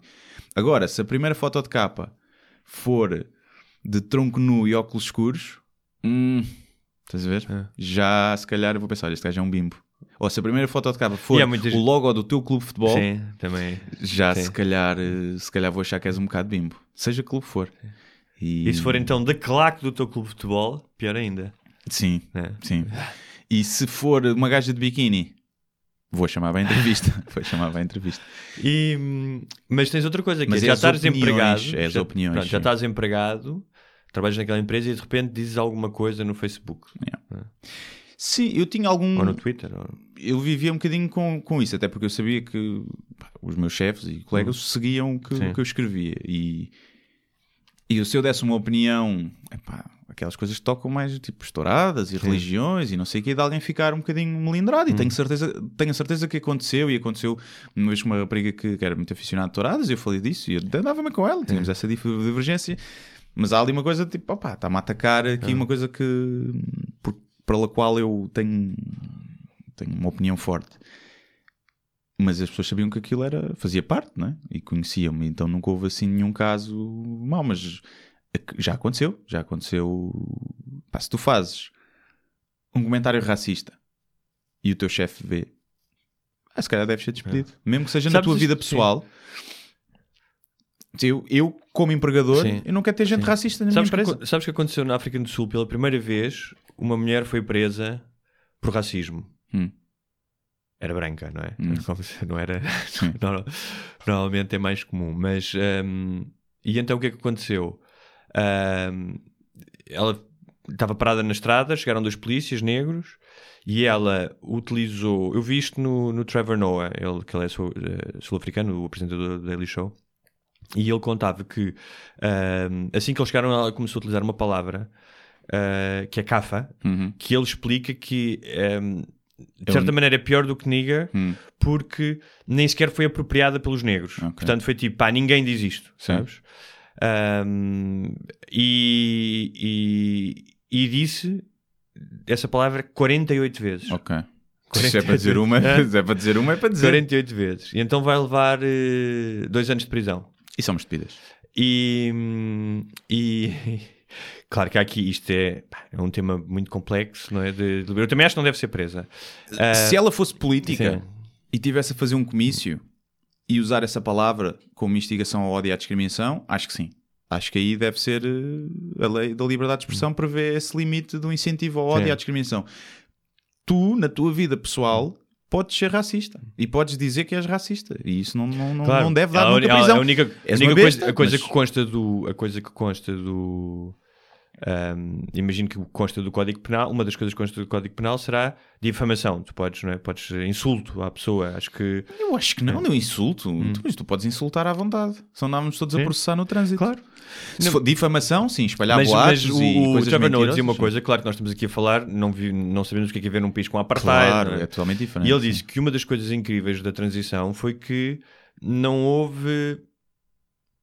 Agora, se a primeira foto de capa for de tronco nu e óculos escuros, Hum, estás a ver? É. Já se calhar eu vou pensar, olha, este gajo é um bimbo. Ou se a primeira foto de capa for há muitas- o logo do teu clube de futebol, Sim, também. já Sim. se calhar, eh, se calhar vou achar que és um bocado bimbo. Seja que clube for. E, E se for então da claque do teu clube de futebol, pior ainda. Sim, né? sim. E se for uma gaja de biquíni, vou chamar bem a entrevista. vou chamar bem a entrevista. E, hum, mas tens outra coisa, que Mas é, é já estás empregado. é as já, opiniões, pronto, já estás empregado, trabalhas naquela empresa e de repente dizes alguma coisa no Facebook Sim, eu tinha algum. ou no Twitter. ou- eu vivia um bocadinho com, com isso, até porque eu sabia que pá, os meus chefes e colegas seguiam o que, Sim. o que eu escrevia. E, e se eu desse uma opinião, epá, aquelas coisas que tocam mais tipo estouradas e religiões e não sei o que, de alguém ficar um bocadinho melindrado. E tenho, certeza, tenho a certeza que aconteceu. E aconteceu uma vez com uma rapariga que, que era muito aficionada de touradas. E eu falei disso e eu andava-me com ela, tínhamos essa divergência. Mas há ali uma coisa tipo, opá, está-me a atacar aqui uma coisa que por, pela qual eu tenho, tenho uma opinião forte. Mas as pessoas sabiam que aquilo era, fazia parte, né? E conheciam-me, então nunca houve assim nenhum caso mau, mas já aconteceu, já aconteceu. Pá, se tu fazes um comentário racista e o teu chefe vê, ah, se calhar deves ser despedido, mesmo que seja na Sabes tua isto- vida sim. Eu, eu, como empregador, Sim. eu não quero ter gente Sim. racista na Sabes minha que, empresa. acon- sabes que aconteceu na África do Sul pela primeira vez? Uma mulher foi presa por racismo. Hum. Era branca, não é? Hum. Não era. Normal- Normalmente é mais comum. Mas. hum, e então o que é que aconteceu? Hum, ela estava parada na estrada, chegaram dois polícias negros e ela utilizou. Eu vi isto no, no Trevor Noah, ele, que ele é sul- eh, sul-africano, o apresentador do Daily Show. E ele contava que hum, assim que eles chegaram, ela começou a utilizar uma palavra uh, que é cafa, Uhum. que ele explica que hum, de certa maneira é pior do que nigger Hum. porque nem sequer foi apropriada pelos negros. Ok. Portanto, foi tipo, pá, ninguém diz isto, Sim. sabes? Hum, e, e, e disse essa palavra 48 vezes. Ok. Se é para dizer uma, É. é para dizer uma, é para dizer. 48 vezes. E então vai levar eh, dois anos de prisão. E são despedidas. E, hum, e claro que aqui isto é, é um tema muito complexo, não é? De, de- eu também acho que não deve ser presa. Ah, Se ela fosse política sim. e tivesse a fazer um comício e usar essa palavra como instigação ao ódio e à discriminação, acho que sim. Acho que aí deve ser eh, a lei da liberdade de expressão prevê esse limite do incentivo ao ódio Sim. e à discriminação. Tu, na tua vida pessoal, podes ser racista e podes dizer que és racista e isso não, não, Claro. não deve dar a, nunca a- prisão. A única, a única coisa, a coisa mas- que consta do. A coisa que consta do. Ahm, imagino que consta do Código Penal. Uma das coisas que consta do Código Penal será difamação. Tu podes, não é? Podes insulto à pessoa. Acho que. Eu acho que não, não insulto. Tu, mas tu podes insultar à vontade. Só andávamos todos a Hum. Sim. processar no trânsito. Claro. Se for difamação, sim, espalhar Mas, boatos mas o, e o coisas Trevor Noah mentirosas, dizia uma coisa, claro que nós estamos aqui a falar, não, vi- não sabemos o que é que é ver num país com apartheid. Claro, não é? é totalmente diferente. E ele disse que uma das coisas incríveis da transição foi que não houve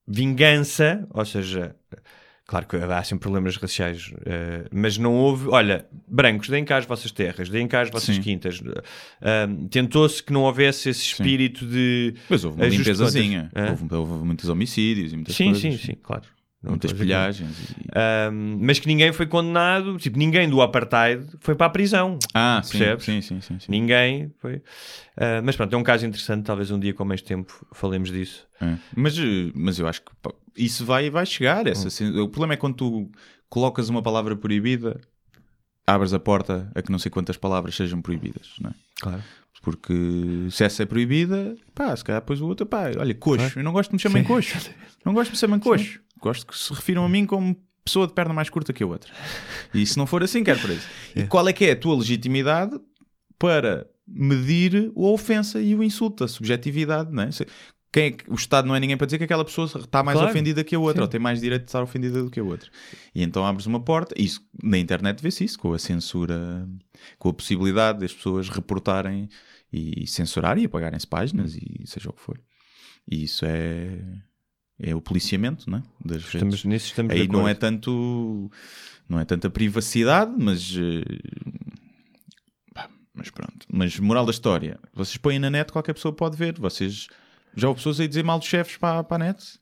vingança, ou seja, claro que há sempre problemas raciais, eh, mas não houve, olha, brancos, deem cá as vossas terras, deem cá as vossas Sim. quintas. Eh, Tentou-se que não houvesse esse espírito de. Mas houve uma limpezazinha. Houve, houve muitos homicídios e muitas Sim, coisas. sim, sim, claro. Não Muitas pilhagens. e- Um, mas que ninguém foi condenado, tipo, ninguém do apartheid foi para a prisão. Ah, Percebes? sim, sim, sim, sim. Ninguém foi. Uh, mas pronto, é um caso interessante. Talvez um dia com mais tempo falemos disso. É. Mas, eh, mas eu acho que isso vai, vai chegar. Hum. Essa, sen- O problema é quando tu colocas uma palavra proibida, abres a porta a que não sei quantas palavras sejam proibidas, não é? Claro. Porque se essa é proibida, pá, se calhar depois o outro, pá, olha, coxo. Eu não gosto de me chamem coxo. Não gosto de me chamem coxo. Gosto que se refiram a mim como pessoa de perna mais curta que a outra. E se não for assim, quero preso. E qual é que é a tua legitimidade para medir a ofensa e o insulto, a subjetividade, não é? Quem é que- o Estado não é ninguém para dizer que aquela pessoa está mais Claro. ofendida que a outra, Sim. ou tem mais direito de estar ofendida do que a outra. E então abres uma porta, isso na internet vê-se isso, com a censura, com a possibilidade das pessoas reportarem e censurarem e apagarem-se páginas e seja o que for. E isso é, é o policiamento, não é? Das redes. Estamos, nisso estamos Aí não é tanto não é tanta privacidade, mas eh, pá, mas pronto. Mas moral da história, vocês põem na net, qualquer pessoa pode ver. Vocês já houve pessoas aí dizer mal dos chefes para, para a net?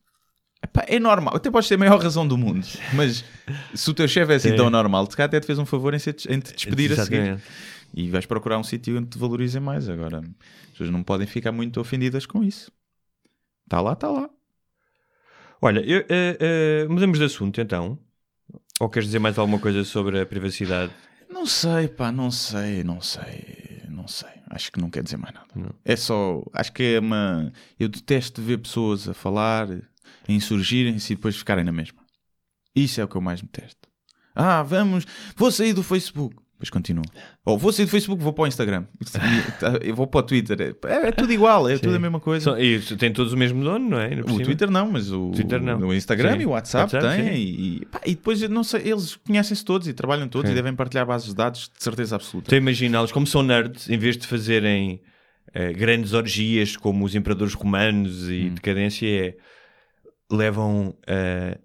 Epá, é normal, até podes ter a maior razão do mundo, mas se o teu chefe é assim Sim. tão normal, se calhar até te fez um favor em, ser- em te despedir a seguir. Exatamente. E vais procurar um sítio onde te valorizem mais. Agora, as pessoas não podem ficar muito ofendidas com isso. Está lá, está lá. Olha, eu, eh, eh, mudamos de assunto então. Ou queres dizer mais alguma coisa sobre a privacidade? Não sei, pá, não sei, não sei, não sei. Acho que não quer dizer mais nada. É só, acho que é uma. Eu detesto ver pessoas a falar, a insurgirem-se e depois ficarem na mesma. Isso é o que eu mais detesto. Ah, vamos, vou sair do Facebook. Depois continua. Ou vou sair do Facebook, vou para o Instagram. Eu vou para o Twitter. É, é tudo igual, é tudo a mesma coisa. E tem todos o mesmo dono, não é? O. Twitter não, mas o, Twitter não. o Instagram Sim. e o WhatsApp, WhatsApp, têm. sim. E, pá, e depois, não sei, eles conhecem-se todos e trabalham todos Sim. e devem partilhar bases de dados de certeza absoluta. Estou a imaginá-los, como são nerds, em vez de fazerem eh, grandes orgias como os imperadores romanos e Hum. decadência, é, levam. eh,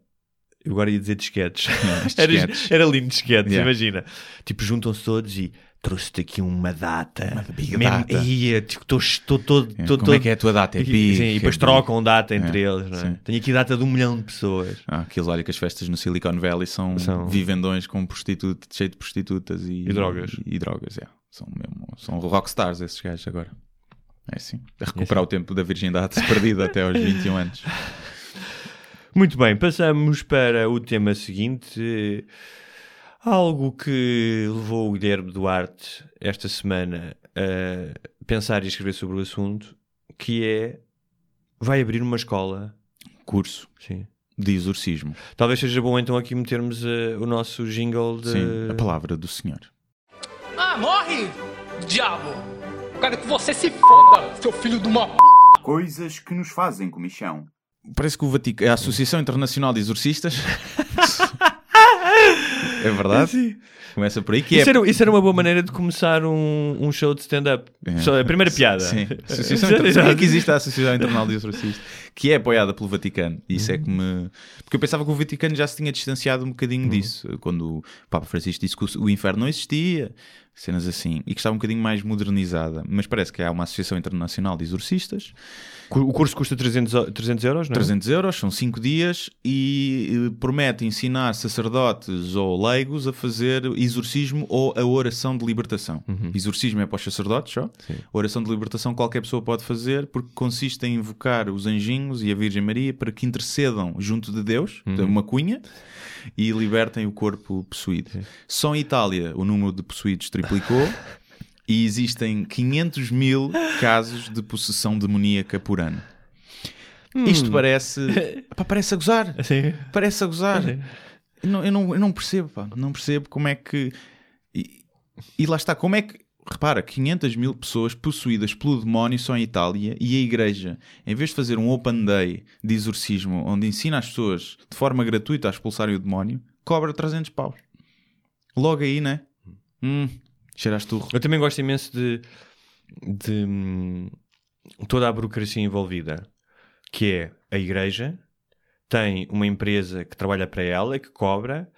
eu agora ia dizer disquetes. Era, era lindo disquetes, Yeah. imagina. Tipo, juntam-se todos e trouxe-te aqui uma data. Uma big Mesmo- data. Ia, tipo, estou todo. É, estou como é que é a tua data? É E- big, sim, é e depois big. trocam data entre É, eles, não é? sim. Tenho aqui data de um milhão de pessoas. Ah, aqueles, olha que as festas no Silicon Valley são, São- vivendões com prostitutas, cheio de prostitutas e, E drogas. E, drogas, é. São mesmo, são rockstars esses gajos agora. É assim, a recuperar o tempo da virgindade perdida até aos 21 anos. Muito bem, passamos para o tema seguinte. Algo que levou o Guilherme Duarte esta semana a pensar e escrever sobre o assunto, que é vai abrir uma escola. Curso Sim. de exorcismo. Talvez seja bom então aqui metermos eh, o nosso jingle de. Sim, a palavra do Senhor. Ah, morre, diabo! Quero que você se foda, seu filho de uma p. Coisas que nos fazem comichão. Parece que o Vatic... a Associação Internacional de Exorcistas. é verdade? Começa por aí que é. Isso, era, isso era uma boa maneira de começar um, um show de stand-up. É. Só A primeira piada. Sim. Associação Inter... Sabia que existe a Associação Internacional de Exorcistas, que é apoiada pelo Vaticano. E Isso é que me. Porque eu pensava que o Vaticano já se tinha distanciado um bocadinho disso. Quando o Papa Francisco disse que o- inferno não existia, cenas assim, e que estava um bocadinho mais modernizada. Mas parece que há uma Associação Internacional de Exorcistas. O curso custa 300, o- 300 euros, não é? 300 euros, são 5 dias e eh, promete ensinar sacerdotes ou leigos a fazer exorcismo ou a oração de libertação. Exorcismo é para os sacerdotes só. Oração de libertação qualquer pessoa pode fazer porque consiste em invocar os anjinhos e a Virgem Maria para que intercedam junto de Deus, tem uma cunha, e libertem o corpo possuído. Só em Itália o número de possuídos triplicou. E existem 500 mil casos de possessão demoníaca por ano. Isto parece. Pá, parece a gozar. Sim. Parece a gozar. Eu não, eu, não, eu não percebo, pá. Não percebo como é que. E, e lá está, como é que. Repara, 500 mil pessoas possuídas pelo demónio só em Itália e a igreja, em vez de fazer um open day de exorcismo onde ensina as pessoas de forma gratuita a expulsarem o demónio, cobra 300 paus. Logo aí, né? Hum, cheiras turro. Eu também gosto imenso de, de hum, toda a burocracia envolvida, que é a igreja tem uma empresa que trabalha para ela, que cobra,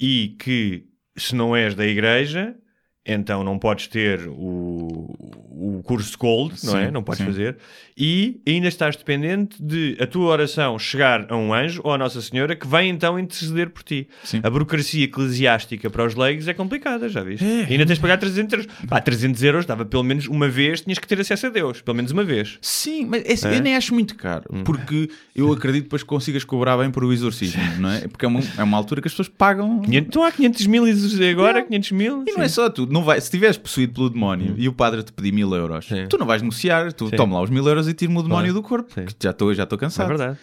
e que se não és da igreja, então não podes ter o, o curso Gold, não é? Sim, Não podes sim. fazer. E ainda estás dependente de a tua oração chegar a um anjo ou a Nossa Senhora que vai então interceder por ti. Sim. A burocracia eclesiástica para os leigos é complicada, já viste? É. E ainda tens de pagar 300 euros. Pá, 300 euros dava pelo menos uma vez, tinhas que ter acesso a Deus. Pelo menos uma vez. Sim, mas é assim, É? Hum. eu nem acho muito caro, porque eu acredito depois que consigas cobrar bem por o exorcismo, não é? Porque é uma, é uma altura que as pessoas pagam. 500, então há 500 mil agora, 500 mil. E não é só tu, não vai, se estiveres possuído pelo demónio e o padre te pedir mil euros, Sim. tu não vais negociar, tu Sim. toma lá os mil euros e tira-me o demónio Claro. do corpo, Sim. já estou já estou É cansado. verdade.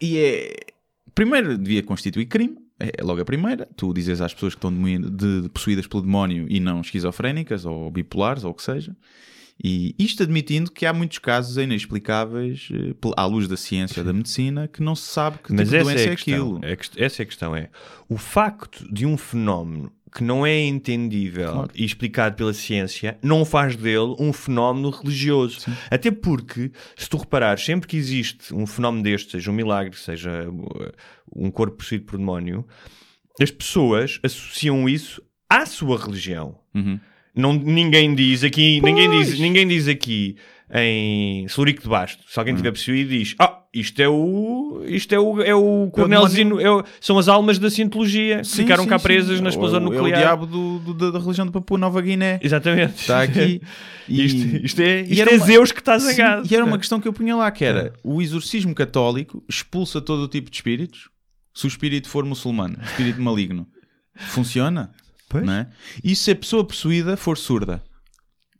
E é. Primeiro devia constituir crime, é logo a primeira. Tu dizes às pessoas que estão de- de- possuídas pelo demónio e não esquizofrénicas ou bipolares ou o que seja. E isto admitindo que há muitos casos inexplicáveis eh, à luz da ciência ou da medicina que não se sabe que Mas tipo de essa doença é é, aquilo. É essa é a questão. É o facto de um fenómeno que não é entendível Claro. e explicado pela ciência não faz dele um fenómeno religioso. Até porque, se tu reparares, sempre que existe um fenómeno deste, seja um milagre, seja uh, um corpo possuído por demónio, as pessoas associam isso à sua religião. Uhum. Não, ninguém diz aqui, ninguém diz, Pois. ninguém diz aqui em Celurico de Basto. Se alguém tiver possuído, diz: Ah, isto é o. Isto é o, é o coronelzinho. é o- são as almas da cientologia que Sim, ficaram sim, cá sim. presas na É o- explosão É nuclear. o diabo do- do- da religião de Papua Nova Guiné. Exatamente. Está aqui. E- Isto, isto é, isto é uma- Zeus que está Sim, zangado. e era uma questão que eu punha lá, que era o exorcismo católico expulsa todo o tipo de espíritos. Se o espírito for muçulmano, espírito maligno, funciona? Pois. É? E se a pessoa possuída for surda?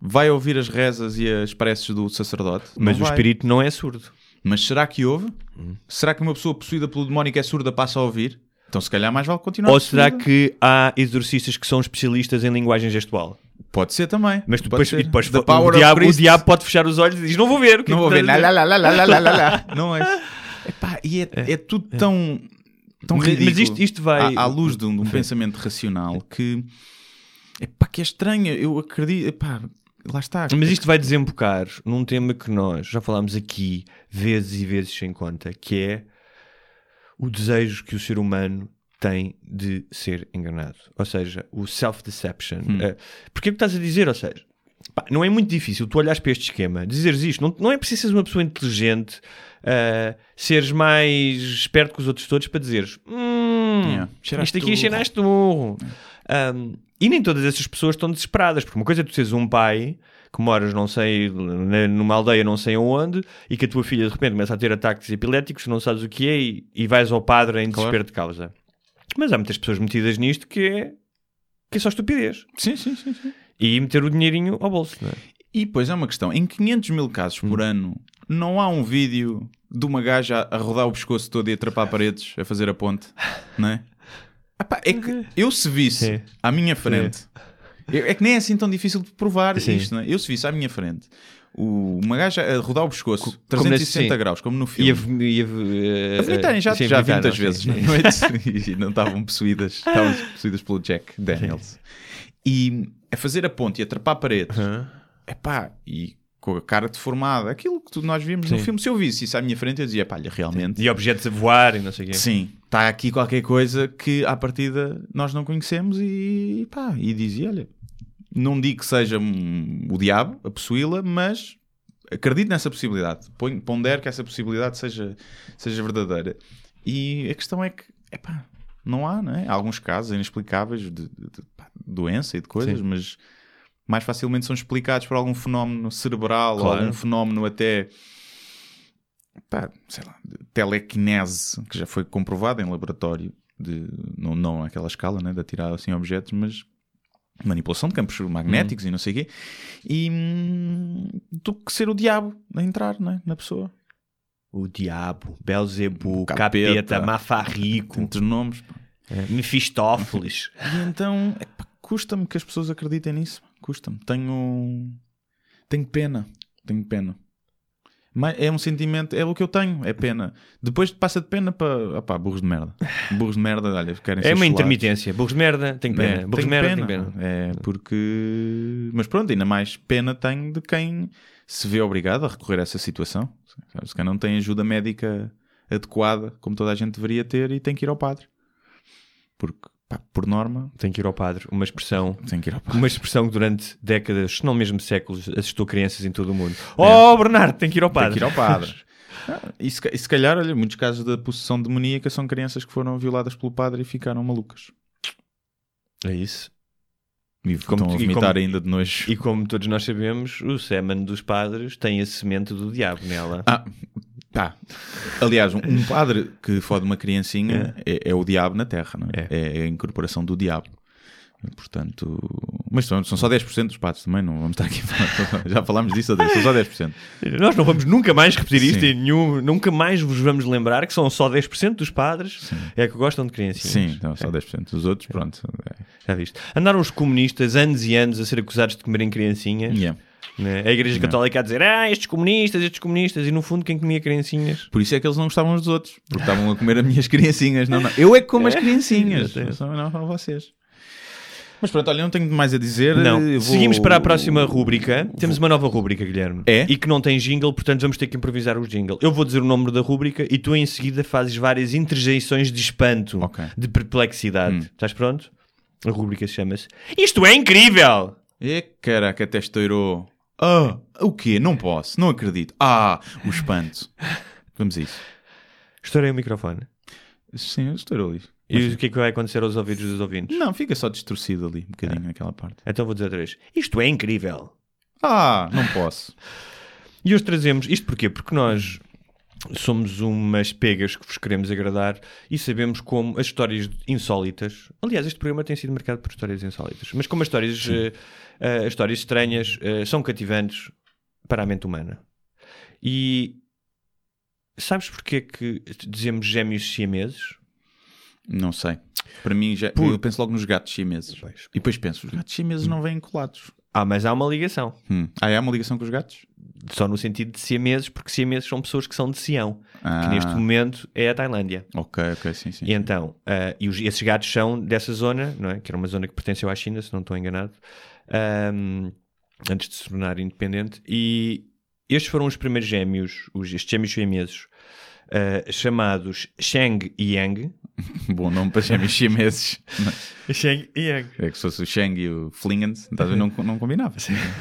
Vai ouvir as rezas e as preces do sacerdote? Mas o espírito não é surdo. Mas será que ouve? Hum. Será que uma pessoa possuída pelo demónio que é surda passa a ouvir? Então se calhar mais vale continuar Ou será que há exorcistas que são especialistas em linguagem gestual? Pode ser também. Mas depois, ser. depois o, diabo, o diabo pode fechar os olhos e diz: Não vou ver. que Não é vou ver. Lá, dizer?" lá, lá, lá, lá, lá, lá. Não é? Epá, e é, é tudo tão, tão Mas- mas ridículo. isto- isto vai- À, à luz de um, de um pensamento racional que... Epá, que é estranho. Eu acredito... Epá, lá está. Mas isto vai desembocar num tema que nós já falámos aqui vezes e vezes sem conta, que é o desejo que o ser humano tem de ser enganado. Ou seja, o self-deception. Eh, porque é que estás a dizer? Ou seja, pá, não é muito difícil tu olhares para este esquema, dizeres isto. Não, não é preciso seres uma pessoa inteligente, eh, seres mais esperto que os outros todos para dizeres hum, Yeah. Isto aqui burro." cheiraste burro. Um, e nem todas essas pessoas estão desesperadas, porque uma coisa é tu seres um pai que moras, não sei, numa aldeia não sei aonde, e que a tua filha de repente começa a ter ataques epiléticos, não sabes o que é, e, e vais ao padre em desespero de causa. Mas há muitas pessoas metidas nisto que é, que é só estupidez. Sim, sim, sim, sim. E meter o dinheirinho ao bolso, é? E depois é uma questão. Em 500 mil casos por Hum. ano, não há um vídeo de uma gaja a rodar o pescoço todo e a atrapar paredes, a fazer a ponte, não é? Epá, é que eu se visse Sim. à minha frente, eu- é que nem é assim tão difícil de provar Sim. isto, não é? Eu se visse à minha frente o- uma gaja a rodar o pescoço, como 360 nesse- graus, como no E a, filme. e a, eh, A vomitarem já, sim, já vi muitas sim, vezes sim. na noite e não estavam possuídas, estavam possuídas pelo Jack Daniels. E a fazer a ponte e a atrapar paredes, Hã? epá, e com a cara deformada, aquilo que nós vimos no Sim. filme, se eu visse isso à minha frente, eu dizia, pá, olha, realmente, E objetos a voar e não sei o quê. sim, está aqui qualquer coisa que à partida nós não conhecemos e pá, e dizia, olha, não digo que seja hum, o diabo a possuí-la, mas acredito nessa possibilidade, pondero que essa possibilidade seja, seja verdadeira. E a questão é que, epá, não há, não é? Há alguns casos inexplicáveis de, de- de, pá, doença e de coisas, Sim. mas mais facilmente são explicados por algum fenómeno cerebral ou Claro. algum fenómeno até pá, sei lá, telequinese, que já foi comprovado em laboratório, de, não, não àquela escala, né, de atirar assim objetos, mas manipulação de campos magnéticos e não sei o quê, e hum, do que ser o diabo a entrar né, na pessoa. O diabo, Belzebu, Capeta. capeta, Mafarrico, Tantos nomes. Mefistófeles. E então, epá, custa-me que as pessoas acreditem nisso. Custa-me. Tenho. Tenho pena. Tenho pena. Mas é um sentimento, é o que eu tenho, é pena. Depois passa de pena para. Opá, burros de merda. Burros de merda, olha, querem ser É uma chulados. intermitência. Burros de merda, tenho pena. É, Burros de merda, pena. tenho pena. É porque. Mas pronto, ainda mais pena tenho de quem se vê obrigado a recorrer a essa situação. Se quem não tem ajuda médica adequada, como toda a gente deveria ter, e tem que ir ao padre. Porque, pá, por norma, Tenho que ir ao padre. Uma expressão. tem que ir ao padre. Uma expressão que durante décadas, se não mesmo séculos, assustou crianças em todo o mundo. Oh, Bernardo, tem que ir ao É. Tem padre. que ir ao padre. Ah, E se, e se calhar, olha, muitos casos da possessão demoníaca são crianças que foram violadas pelo padre e ficaram malucas. É isso. E Como estão a vomitar como- ainda de nojo. E como todos nós sabemos, o sêmen dos padres tem a semente do diabo nela. Ah, tá. Aliás, um, um padre que fode uma criancinha é, é o diabo na Terra, não é? É. É a incorporação do diabo. Portanto, mas são, são só 10% dos padres também, não vamos estar aqui a falar. Já falámos disso, são só 10%. Nós não vamos nunca mais repetir isto Sim. em nenhum. Nunca mais vos vamos lembrar que são só 10% dos padres é que gostam de criancinhas. Sim, então, só 10%. Os outros, pronto. é. Já viste? Andaram os comunistas anos e anos a ser acusados de comerem criancinhas. Yeah. né? A Igreja Católica a dizer, ah, estes comunistas, estes comunistas, e no fundo quem comia criancinhas. Por isso é que eles não gostavam uns dos outros, porque estavam a comer as minhas criancinhas. Não, não. Eu é que como as criancinhas, exatamente. não, não são vocês. Mas pronto, olha, não tenho mais a dizer. Não. Vou- Seguimos para a próxima rúbrica. Temos uma nova rúbrica, Guilherme. É? E que não tem jingle, portanto vamos ter que improvisar o jingle. Eu vou dizer o nome da rúbrica e tu em seguida fazes várias interjeições de espanto, Ok. de perplexidade. Hum. Estás pronto? A rúbrica chama-se Isto é incrível! E caraca, até estourou. Ah, o quê? Não posso, não acredito. Ah, o espanto. Vamos a isso. Estourei o microfone. Sim, eu estou ali. E o que é que vai acontecer aos ouvidos dos ouvintes? Não, fica só distorcido ali, um bocadinho naquela parte. Então vou dizer outra vez. Isto é incrível. Ah, não posso. E hoje trazemos isto porquê? Porque nós somos umas pegas que vos queremos agradar e sabemos como as histórias insólitas. Aliás, este programa tem sido marcado por histórias insólitas, mas como as histórias, eh, as histórias estranhas eh, são cativantes para a mente humana. E sabes porquê que dizemos gêmeos siameses? Não sei. Para mim, já, Por- eu penso logo nos gatos chineses. E depois penso, os gatos chineses não vêm colados. Ah, mas há uma ligação. Hum. Ah, há uma ligação com os gatos? Só no sentido de siameses, porque siameses são pessoas que são de Sião, Ah. que neste momento é a Tailândia. Ok, ok, sim, sim. E então, ah, e os- esses gatos são dessa zona, não é? Que era uma zona que pertenceu à China, se não estou enganado, ahm, antes de se tornar independente. E estes foram os primeiros gêmeos, os, estes gêmeos siameses, ah, chamados Sheng e Yang. Bom nome para gêmeos chineses. Sheng e Yang. É que se fosse o Sheng e o a ver, não, não combinava.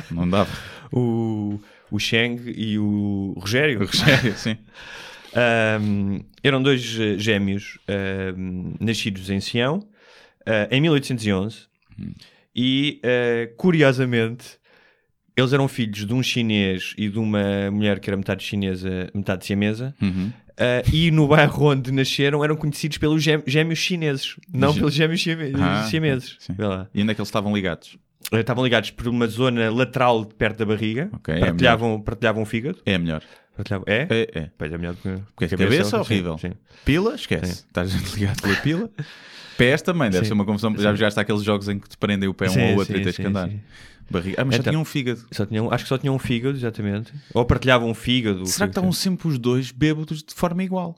Não dava. O, o Sheng e o Rogério. O Rogério, sim. Ahm, eram dois eh, gêmeos ahm, nascidos em Sião ah, em 1811 e, ah, curiosamente, eles eram filhos de um chinês e de uma mulher que era metade chinesa, metade siamesa. Uhum. Ah, e no bairro onde nasceram eram conhecidos pelos gém- gêmeos chineses, não pelos gêmeos Ah, sim. Lá. E onde é que eles estavam ligados? Eh, Estavam ligados por uma zona lateral perto da barriga, Ok, é partilhavam, partilhavam o fígado. É melhor. Partilhavam- É? É, é. Pois é melhor do que Porque a que cabeça, sim, horrível. sim. Pila, esquece. Estás ligado pela pila. Pés também, deve Sim. ser uma confusão. Já jogaste aqueles jogos em que te prendem o pé um Sim, ao outro sim, e tens sim, que andar. Barriga. Ah, mas só Então- tinha um fígado. Só tinham, acho que só tinham um fígado, exatamente. Ou partilhavam um fígado. Será que estavam sempre os dois bêbados de forma igual?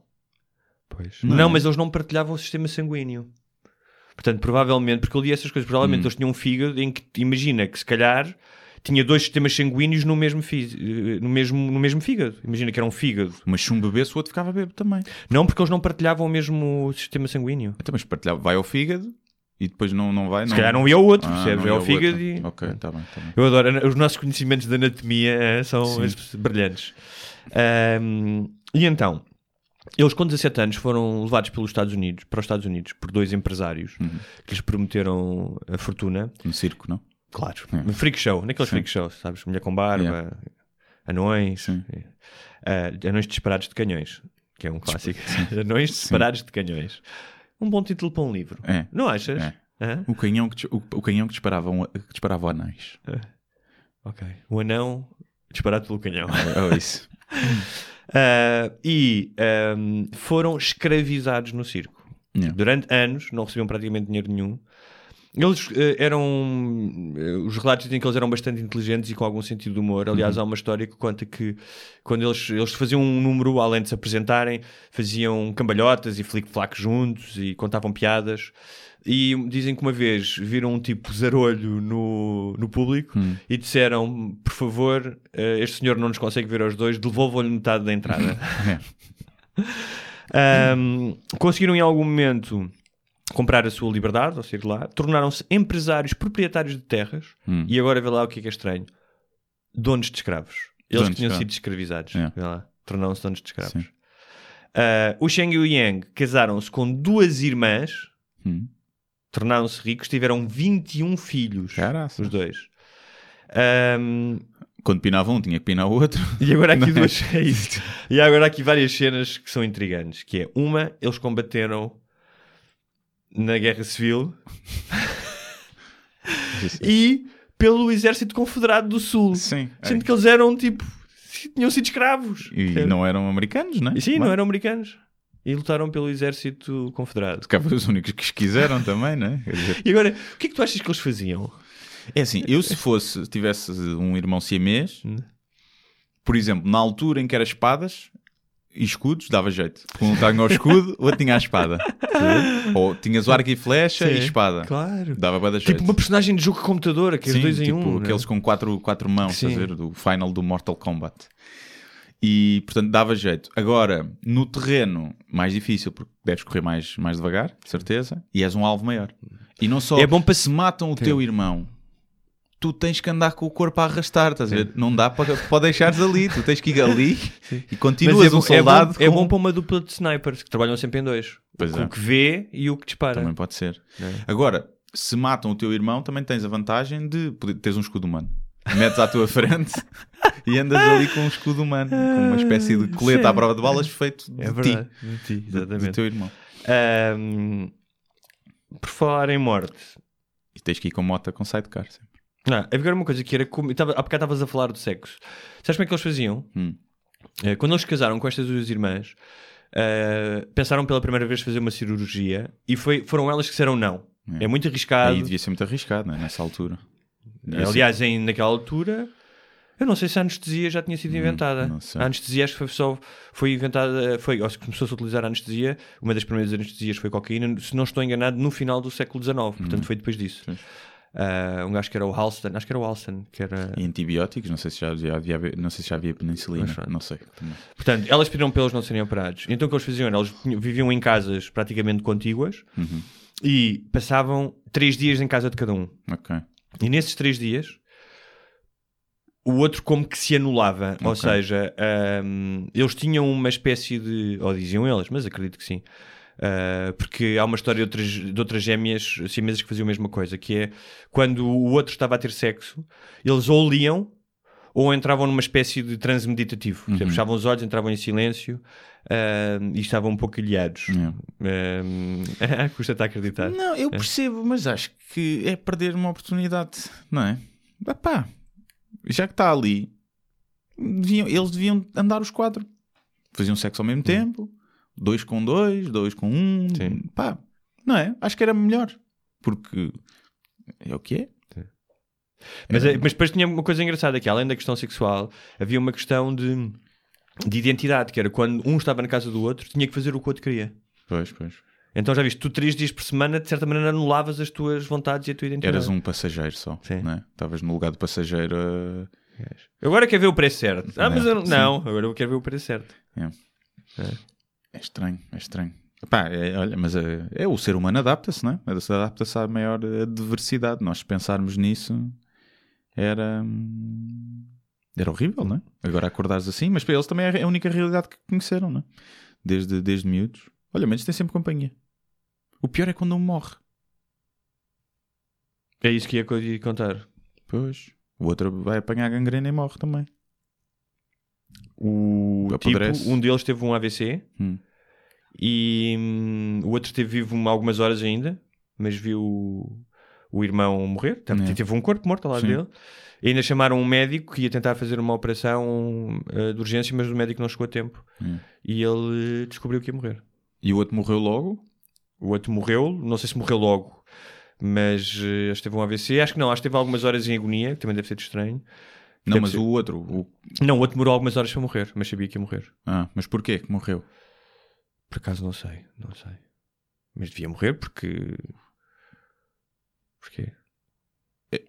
Pois. Não Não, é? mas eles não partilhavam o sistema sanguíneo. Portanto, provavelmente, porque eu li essas coisas, provavelmente Hum. eles tinham um fígado em que, imagina que se calhar tinha dois sistemas sanguíneos no mesmo, fi- no mesmo, no mesmo fígado. Imagina que era um fígado. Mas se um bebesse, o outro ficava bêbado também. Não, porque eles não partilhavam o mesmo sistema sanguíneo. Então, mas partilhava, vai ao fígado e depois não, não vai. Se calhar não ia ao outro, Ah, percebes? não É ao fígado e. Ok, está bem, está bem. Eu adoro. Os nossos conhecimentos de anatomia eh, são Sim. es- brilhantes. Ahm, e então, eles com 17 anos foram levados pelos Estados Unidos, para os Estados Unidos por dois empresários Uhum. que lhes prometeram a fortuna. No circo, não? Claro. É. Um freak show, naqueles Sim. freak shows, sabes? Mulher com barba, Yeah. anões, eh, anões disparados de canhões, que é um clássico. anões disparados de canhões. Um bom título para um livro. É. Não achas? É. Hã? O canhão que, o, o canhão que disparava, um- que disparava anéis. Ok. O anão disparado pelo canhão. Oh, isso. Ah, e ahm, foram escravizados no circo. Yeah. Durante anos, não recebiam praticamente dinheiro nenhum. Eles eh, eram. eh, os relatos dizem que eles eram bastante inteligentes e com algum sentido de humor. Aliás, há uma história que conta que quando eles, eles faziam um número, além de se apresentarem, faziam cambalhotas e flic-flac juntos e contavam piadas. E dizem que uma vez viram um tipo zarolho no, no público e disseram: Por favor, eh, este senhor não nos consegue ver aos dois, devolvam-lhe metade da entrada. Ahm, conseguiram em algum momento comprar a sua liberdade, ou sair de lá, tornaram-se empresários proprietários de terras Hum. e agora vê lá o que é que é estranho: donos de escravos. Eles Donos que tinham sido escravizados, Yeah. tornaram-se donos de escravos. Ah, o Sheng e o Yang casaram-se com duas irmãs, Hum. tornaram-se ricos, tiveram 21 filhos, Caraca. os dois. Ahm, Quando pinava um, tinha que pinar o outro. e agora aqui é? duas. É isso. E agora aqui várias cenas que são intrigantes. Que é uma, eles combateram na Guerra Civil e pelo Exército Confederado do Sul. Sim. Sendo que eles eram tipo. tinham sido escravos. E não eram americanos, não é? E sim, Bem, não eram americanos. E lutaram pelo Exército Confederado. Se cá foram os únicos que quiseram também, não é? Dizer, E agora, o que é que tu achas que eles faziam? É assim, eu se fosse, tivesse um irmão siamês, Hum. por exemplo, na altura em que era espadas e escudos, dava jeito. Um tinha o escudo, outro tinha a espada. Ou tinhas o arco e flecha e Sim, espada. Claro. Dava bada jeito. Tipo uma personagem de jogo de computador, que é Sim, dois em tipo um. aqueles né? com quatro, quatro mãos, Sim. ver? Do final do Mortal Kombat. E, portanto, dava jeito. Agora, no terreno, mais difícil, porque deves correr mais, mais devagar, de certeza, e és um alvo maior. E não só É bom para se matam o teu irmão, tu tens que andar com o corpo a arrastar, estás a ver? Não dá para, para deixares ali, tu tens que ir ali e continuas é, um bom- é soldado. bom, é com- bom para uma dupla de snipers que trabalham sempre em dois. Pois o é. que vê e o que dispara. Também pode ser. É. Agora, se matam o teu irmão, também tens a vantagem de teres um escudo humano. Metes à tua frente e andas ali com um escudo humano, com uma espécie de colete Sim. à prova de balas feito de É ti, verdade. De ti, do- teu irmão. Ahm, por falar em morte. E tens que ir com mota com sidecar sempre. Não, havia agora uma coisa que era como. Tava, há bocado estavas a falar do sexo. Sabes como é que eles faziam? Hum. Eh, quando eles se casaram com estas duas irmãs, eh, pensaram pela primeira vez fazer uma cirurgia e foi, foram elas que disseram não. É, muito arriscado. Aí devia ser muito arriscado, não é? Nessa altura. Devia ser- Aliás, em, naquela altura, eu não sei se a anestesia já tinha sido inventada. Hum, não sei. A anestesia acho que foi só foi inventada, foi, ou se começou-se a utilizar a anestesia, uma das primeiras anestesias foi cocaína, se não estou enganado, no final do século XIX, portanto foi depois disso. Pois. Ah, um gajo que era o Halston, acho que era o Halston, que era. E antibióticos, não sei se já havia, não sei se já havia penicilina, pronto. não sei. também. Portanto, elas pediram para eles não serem operados. Então o que eles faziam era, eles viviam em casas praticamente contíguas Uhum. e passavam três dias em casa de cada um. Ok. E nesses três dias, o outro como que se anulava. Ou Ok. seja, ahm, eles tinham uma espécie de. Ou diziam eles, mas acredito que sim. Ah, porque há uma história de outras, de outras gêmeas siamesas que faziam a mesma coisa, que é quando o outro estava a ter sexo, eles ou liam ou entravam numa espécie de transe meditativo. Exemplo, fechavam os olhos, entravam em silêncio ahm, e estavam um pouco ilhados. Ahm, custa estar a acreditar. Não, eu percebo, mas acho que é perder uma oportunidade, não é? Epá, já que está ali, deviam- eles deviam andar os quatro. Faziam sexo ao mesmo tempo, dois com dois, dois com um. Sim. Pá, não é? Acho que era melhor. Porque é o que é. Mas, é- mas depois tinha uma coisa engraçada que além da questão sexual, havia uma questão de, de identidade, que era quando um estava na casa do outro, tinha que fazer o que o outro queria. Pois, pois. Então já viste, tu três dias por semana, de certa maneira, anulavas as tuas vontades e a tua identidade. Eras um passageiro só, Sim. não é? Estavas no lugar de passageiro a... Eu agora quero ver o preço certo. Ah, mas É, eu não, não, agora eu quero ver o preço certo. É estranho, é estranho. Pá, é, olha, mas é, é o ser humano adapta-se, não é? Se Adapta-se à maior eh, diversidade. Nós se pensarmos nisso era hum, era horrível, não é? Agora acordares assim, mas para eles também é a única realidade que conheceram, não é? Desde, desde miúdos. Olha, mas tem sempre companhia. O pior é quando um morre. É isso que ia contar. Pois. O outro vai apanhar gangrena e morre também. O tipo, Apodrece. um deles teve um AVC Hum. e hum, o outro esteve vivo uma- algumas horas ainda, mas viu o, o irmão morrer. Teve, É. teve um corpo morto ao lado Sim. dele. E ainda chamaram um médico que ia tentar fazer uma operação eh, de urgência, mas o médico não chegou a tempo. Hum. E ele eh, descobriu que ia morrer. E o outro morreu logo. O outro morreu, não sei se morreu logo, mas eh, acho que teve um AVC. Acho que não, acho que teve algumas horas em agonia, que também deve ser estranho. Não, mas o outro. o- Não, o outro demorou algumas horas para morrer, mas sabia que ia morrer. Ah, mas porquê que morreu? Por acaso não sei, não sei. Mas devia morrer porque. Porquê?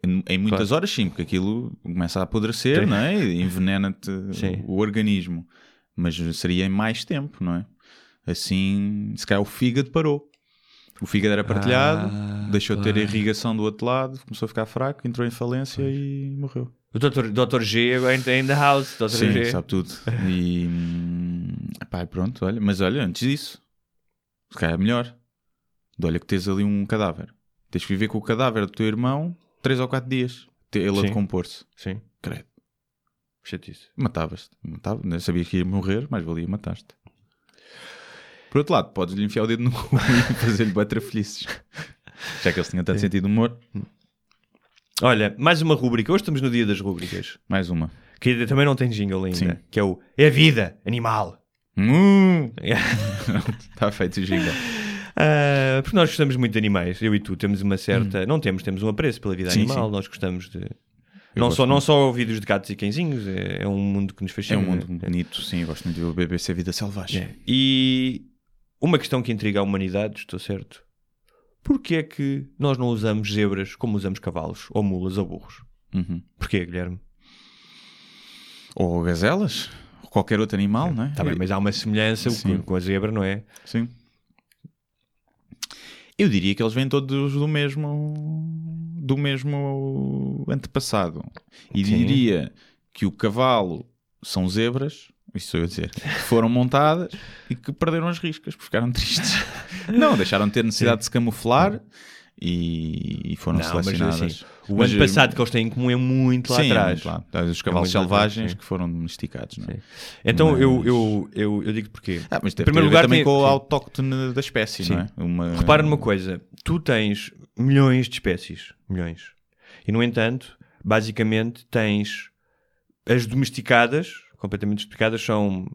Em, em muitas horas, sim, porque aquilo começa a apodrecer, Sim. não é? E Envenena-te o organismo. Mas seria em mais tempo, não é? Assim, se calhar o fígado parou. O fígado era partilhado, Ah, deixou de ter irrigação do outro lado, começou a ficar fraco, entrou em falência e morreu. O Dr. Dr. G agora ainda in the house. Dr. Sim, G. sabe tudo. E hum, epá, pronto, olha, mas olha, antes disso, se calhar é melhor. De olha que tens ali um cadáver. Tens que viver com o cadáver do teu irmão 3 ou 4 dias. Ele a decompor-se. Sim, Credo. chatice. Matavas-te. Matava, não sabia que ia morrer, mas valia mataste. Por outro lado, podes-lhe enfiar o dedo no cu e fazer-lhe batra felizes. Já que eles tinham tanto sentido de humor. Olha, mais uma rúbrica. Hoje estamos no dia das rúbricas. Mais uma. Que também não tem jingle ainda. Sim. Que é o É a Vida, Animal. Hum, Está feito o gingle. Ah, porque nós gostamos muito de animais. Eu e tu temos uma certa. Não temos, temos um apreço pela vida Sim, animal. sim. Nós gostamos de. Eu Não só, não só vídeos de gatos e cãezinhos, é, é um mundo que nos É fascina. um mundo É. bonito, sim. Eu gosto muito de ver o BBC Vida Selvagem. É. E uma questão que intriga a humanidade, estou certo. Porquê é que nós não usamos zebras como usamos cavalos, ou mulas, ou burros? Uhum. Porquê, Guilherme? Ou gazelas, ou qualquer outro animal, não é? Tá bem, mas há uma semelhança com, com a zebra, não é? Sim. Eu diria que eles vêm todos do mesmo do mesmo antepassado. E Sim. diria que o cavalo são zebras, isso sou eu a dizer, foram montadas e que perderam as riscas, porque ficaram tristes. Não, deixaram de ter necessidade de se camuflar e, e foram Não, mas selecionadas. assim, o Mas, ano passado que eles têm em comum é muito lá sim, atrás. muito lá. Os cavalos muito lá atrás, selvagens que foram domesticados, é? Então Mas- eu, eu, eu, eu digo porquê. Ah, mas primeiro lugar, também tem- com o autóctone da espécie, Sim. não é? Uma... Repara numa coisa, tu tens milhões de espécies, milhões. E no entanto, basicamente tens as domesticadas, completamente domesticadas, são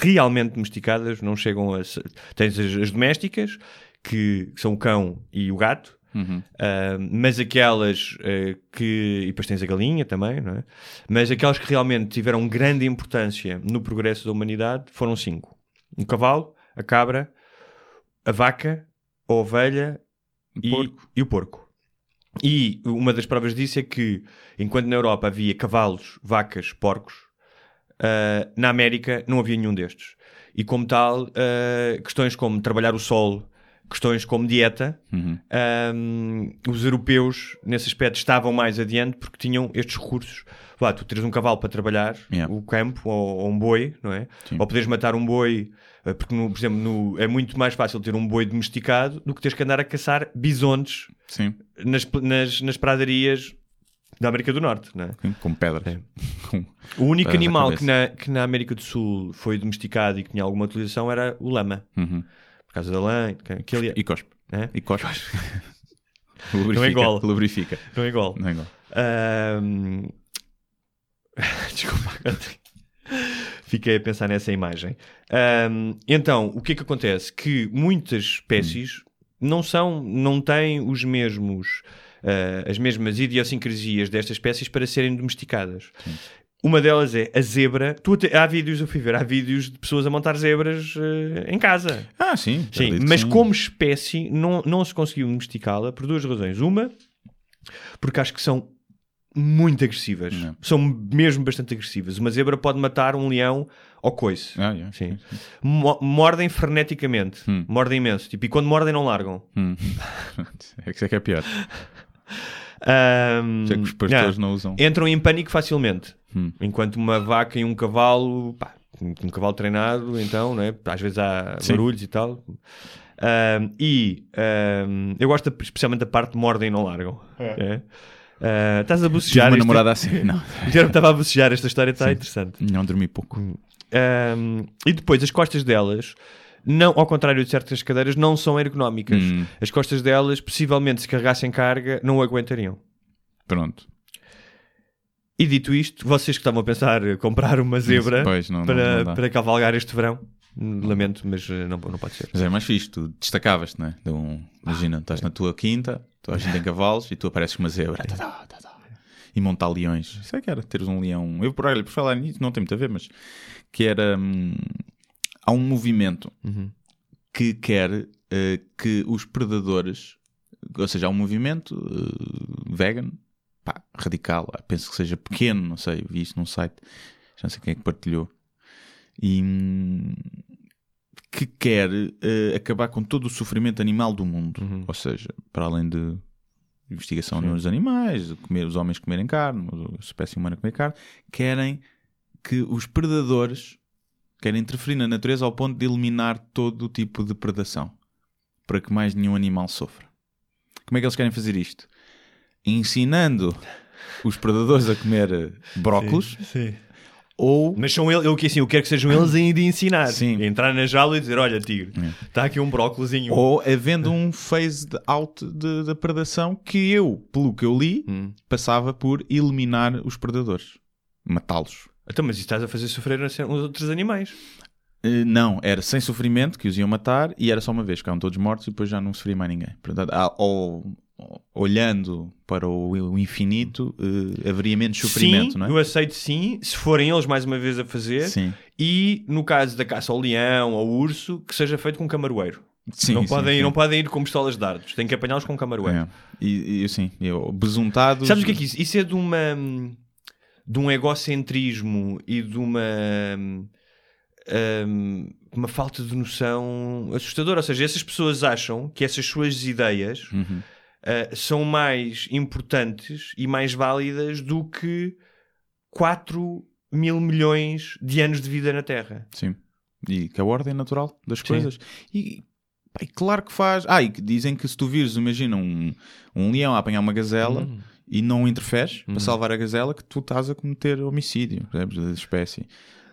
realmente domesticadas, não chegam a. ser- Tens as, as domésticas, que são o cão e o gato. Uhum. ah, mas aquelas ah, que. E depois tens a galinha também, não é? Mas aquelas que realmente tiveram grande importância no progresso da humanidade foram cinco: o cavalo, a cabra, a vaca, a ovelha e, e o porco. E uma das provas disso é que, enquanto na Europa havia cavalos, vacas, porcos, ah, na América não havia nenhum destes. E como tal, ah, questões como trabalhar o solo, questões como dieta, Uhum. ahm, os europeus nesse aspecto estavam mais adiante porque tinham estes recursos. Lá, tu tens um cavalo para trabalhar Yeah. o campo ou, ou um boi, não é? Sim. Ou poderes matar um boi, porque, no- por exemplo, no- é muito mais fácil ter um boi domesticado do que teres que andar a caçar bisontes nas, nas, nas pradarias da América do Norte, é? sim, com pedras. Com- O único Pedras na animal cabeça. que na, que na América do Sul foi domesticado e que tinha alguma utilização era o lama, Uhum. por causa da lã, que- aquele, E cospe. é? E cospe. lubrifica, Não é igual. Lubrifica. não é igual. Não é igual. Ahm, Desculpa, fiquei a pensar nessa imagem. Ahm, então, o que é que acontece? Que muitas espécies não são, não têm os mesmos, ah, as mesmas idiosincrasias destas espécies para serem domesticadas. Uma delas é a zebra. Tu até- há vídeos, eu fui ver, há vídeos de pessoas a montar zebras ah, em casa. Ah, sim. Sim, mas sim. como espécie não, não se conseguiu domesticá-la por duas razões. Uma, porque acho que são muito agressivas. Não. São mesmo bastante agressivas. Uma zebra pode matar um leão ao coice. Ah, yeah. Sim. Mo- Mordem freneticamente. Hum. Mordem imenso. Tipo, e quando mordem não largam. Hum. é que isso é que é pior. É que os pastores yeah. não usam. Entram em pânico facilmente. Hum. Enquanto uma vaca e um cavalo, pá, um cavalo treinado, então, né? às vezes há Sim. barulhos e tal. Ahm, e ahm, eu gosto especialmente da parte de mordem e não largam. É. Ah, estás a Tive bocejar. uma namorada assim. Não. Guilherme estava a bocejar, esta história está interessante. Não dormi pouco. Um, e depois as costas delas, não, ao contrário de certas cadeiras, não são ergonómicas. Hum. As costas delas, possivelmente, se carregassem carga, não aguentariam. Pronto. E dito isto, vocês que estavam a pensar em comprar uma zebra Pois, não, não- para, não dá. para cavalgar este verão, lamento, mas eh, não, não pode ser. Mas é mais fixe, tu destacavas-te, não é? De um- imagina, estás na tua quinta, toda a gente tem cavalos e tu apareces com uma zebra. Tá, tá, tá, tá. E montar leões. Isso é que era, teres um leão. Eu, por, olha, por falar nisso, não tem muito a ver, mas que era. hum, há um movimento Uhum. que quer eh, que os predadores, ou seja, há um movimento eh, vegan, pá, radical, ah, penso que seja pequeno, não sei, vi isso num site, já não sei quem é que partilhou, e hum, que quer eh, acabar com todo o sofrimento animal do mundo, Uhum. ou seja, para além de investigação Sim. nos animais, comer, os homens comerem carne, a espécie humana comer carne, querem que os predadores querem interferir na natureza ao ponto de eliminar todo o tipo de predação para que mais nenhum animal sofra. Como é que eles querem fazer isto? Ensinando os predadores a comer brócolos Sim. ou Mas são eles, eu, que assim, eu quero que sejam eles ainda a ensinar. Sim. Entrar na jaula e dizer: Olha, tigre, está aqui um brócolozinho. ou havendo um phase out da predação que eu, pelo que eu li, Hum. passava por eliminar os predadores, matá-los. Então, mas isso estás a fazer sofrer os outros animais. Eh, Não, era sem sofrimento que os iam matar e era só uma vez, ficavam todos mortos e depois já não sofria mais ninguém. Portanto, olhando para o, o infinito, eh, haveria menos sofrimento, sim, não é? eu aceito sim, se forem eles mais uma vez a fazer. Sim. E no caso da caça ao leão, ao urso, que seja feito com camaroeiro. Sim, não, sim, podem, sim. não podem ir com pistolas de dardos, têm que apanhá-los com camaroeiro. É. E, e assim, eu, besuntados. Sabes o que é que é isso? Isso é de uma de um egocentrismo e de uma hum, uma falta de noção assustadora. Ou seja, essas pessoas acham que essas suas ideias Uhum. uh, são mais importantes e mais válidas do que 4 mil milhões de anos de vida na Terra. Sim. E que é a ordem natural das Sim. coisas. E, pá, e claro que faz. Ah, e dizem que se tu vires, imagina, um, um leão a apanhar uma gazela Hum. E não interferes para salvar a gazela, que tu estás a cometer homicídio percebes, da espécie.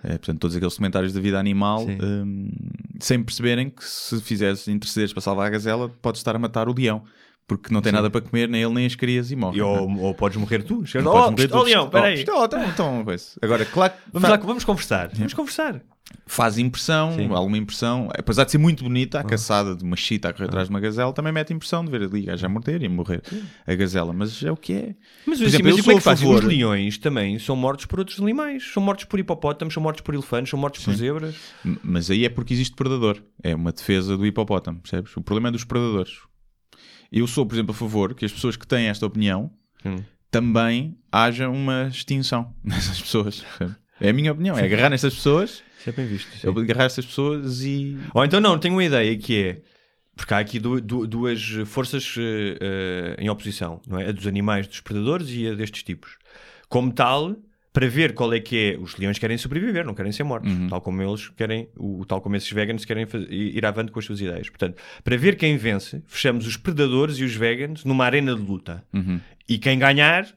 É, portanto, todos aqueles comentários da vida animal, Sim. hum, sem perceberem que se fizeres intercederes para salvar a gazela, podes estar a matar o leão. Porque não tem nada para comer, nem ele nem as crias e morre. E não é? ou, ou podes morrer tu. Não oh, morrer tu. Leão, Oh, espera aí. oh, então, então. Agora, claro que Vamos lá, vamos conversar. Vamos conversar. faz impressão, Sim. alguma impressão. Apesar de ser muito bonita, a caçada de uma chita a correr atrás de uma gazela também mete impressão de ver ali gajo a morder e a morrer a gazela. Mas é o que é. Mas, Por assim, exemplo, mas eu é sou favor- Os leões também são mortos por outros animais. São mortos por hipopótamos, são mortos por elefantes, são mortos por zebras. Mas aí é porque existe predador. É uma defesa do hipopótamo, percebes? O problema é dos predadores. Eu sou, por exemplo, a favor que as pessoas que têm esta opinião Hum. também haja uma extinção nessas pessoas. É a minha opinião. É agarrar nestas pessoas, Isso é bem visto. sim. é agarrar estas pessoas e. Ou então não, tenho uma ideia que é porque há aqui du- du- duas forças eh, em oposição, não é? A dos animais, dos predadores e a destes tipos. Como tal, para ver qual é que é, os leões querem sobreviver, não querem ser mortos, tal como eles querem, o, tal como esses veganos querem faz- ir avante com as suas ideias. Portanto, para ver quem vence, fechamos os predadores e os veganos numa arena de luta. Uhum. E quem ganhar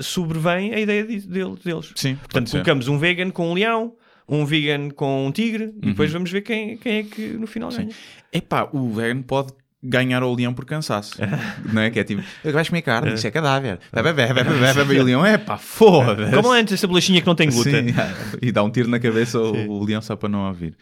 sobrevém a ideia de- dele- deles. Sim, Portanto, colocamos um vegan com um leão, um vegan com um tigre, e depois Uhum. vamos ver quem, quem é que no final ganha. Epá, o vegan pode ganhar ao leão por cansaço. não é? Que é tipo, vais comer carne, isso é cadáver. Bebe, bebe, bebe, bebe. E o leão, epá, foda-se. Como antes, essa bolachinha que não tem glúten. Sim, e dá um tiro na cabeça ao, ao leão só para não ouvir.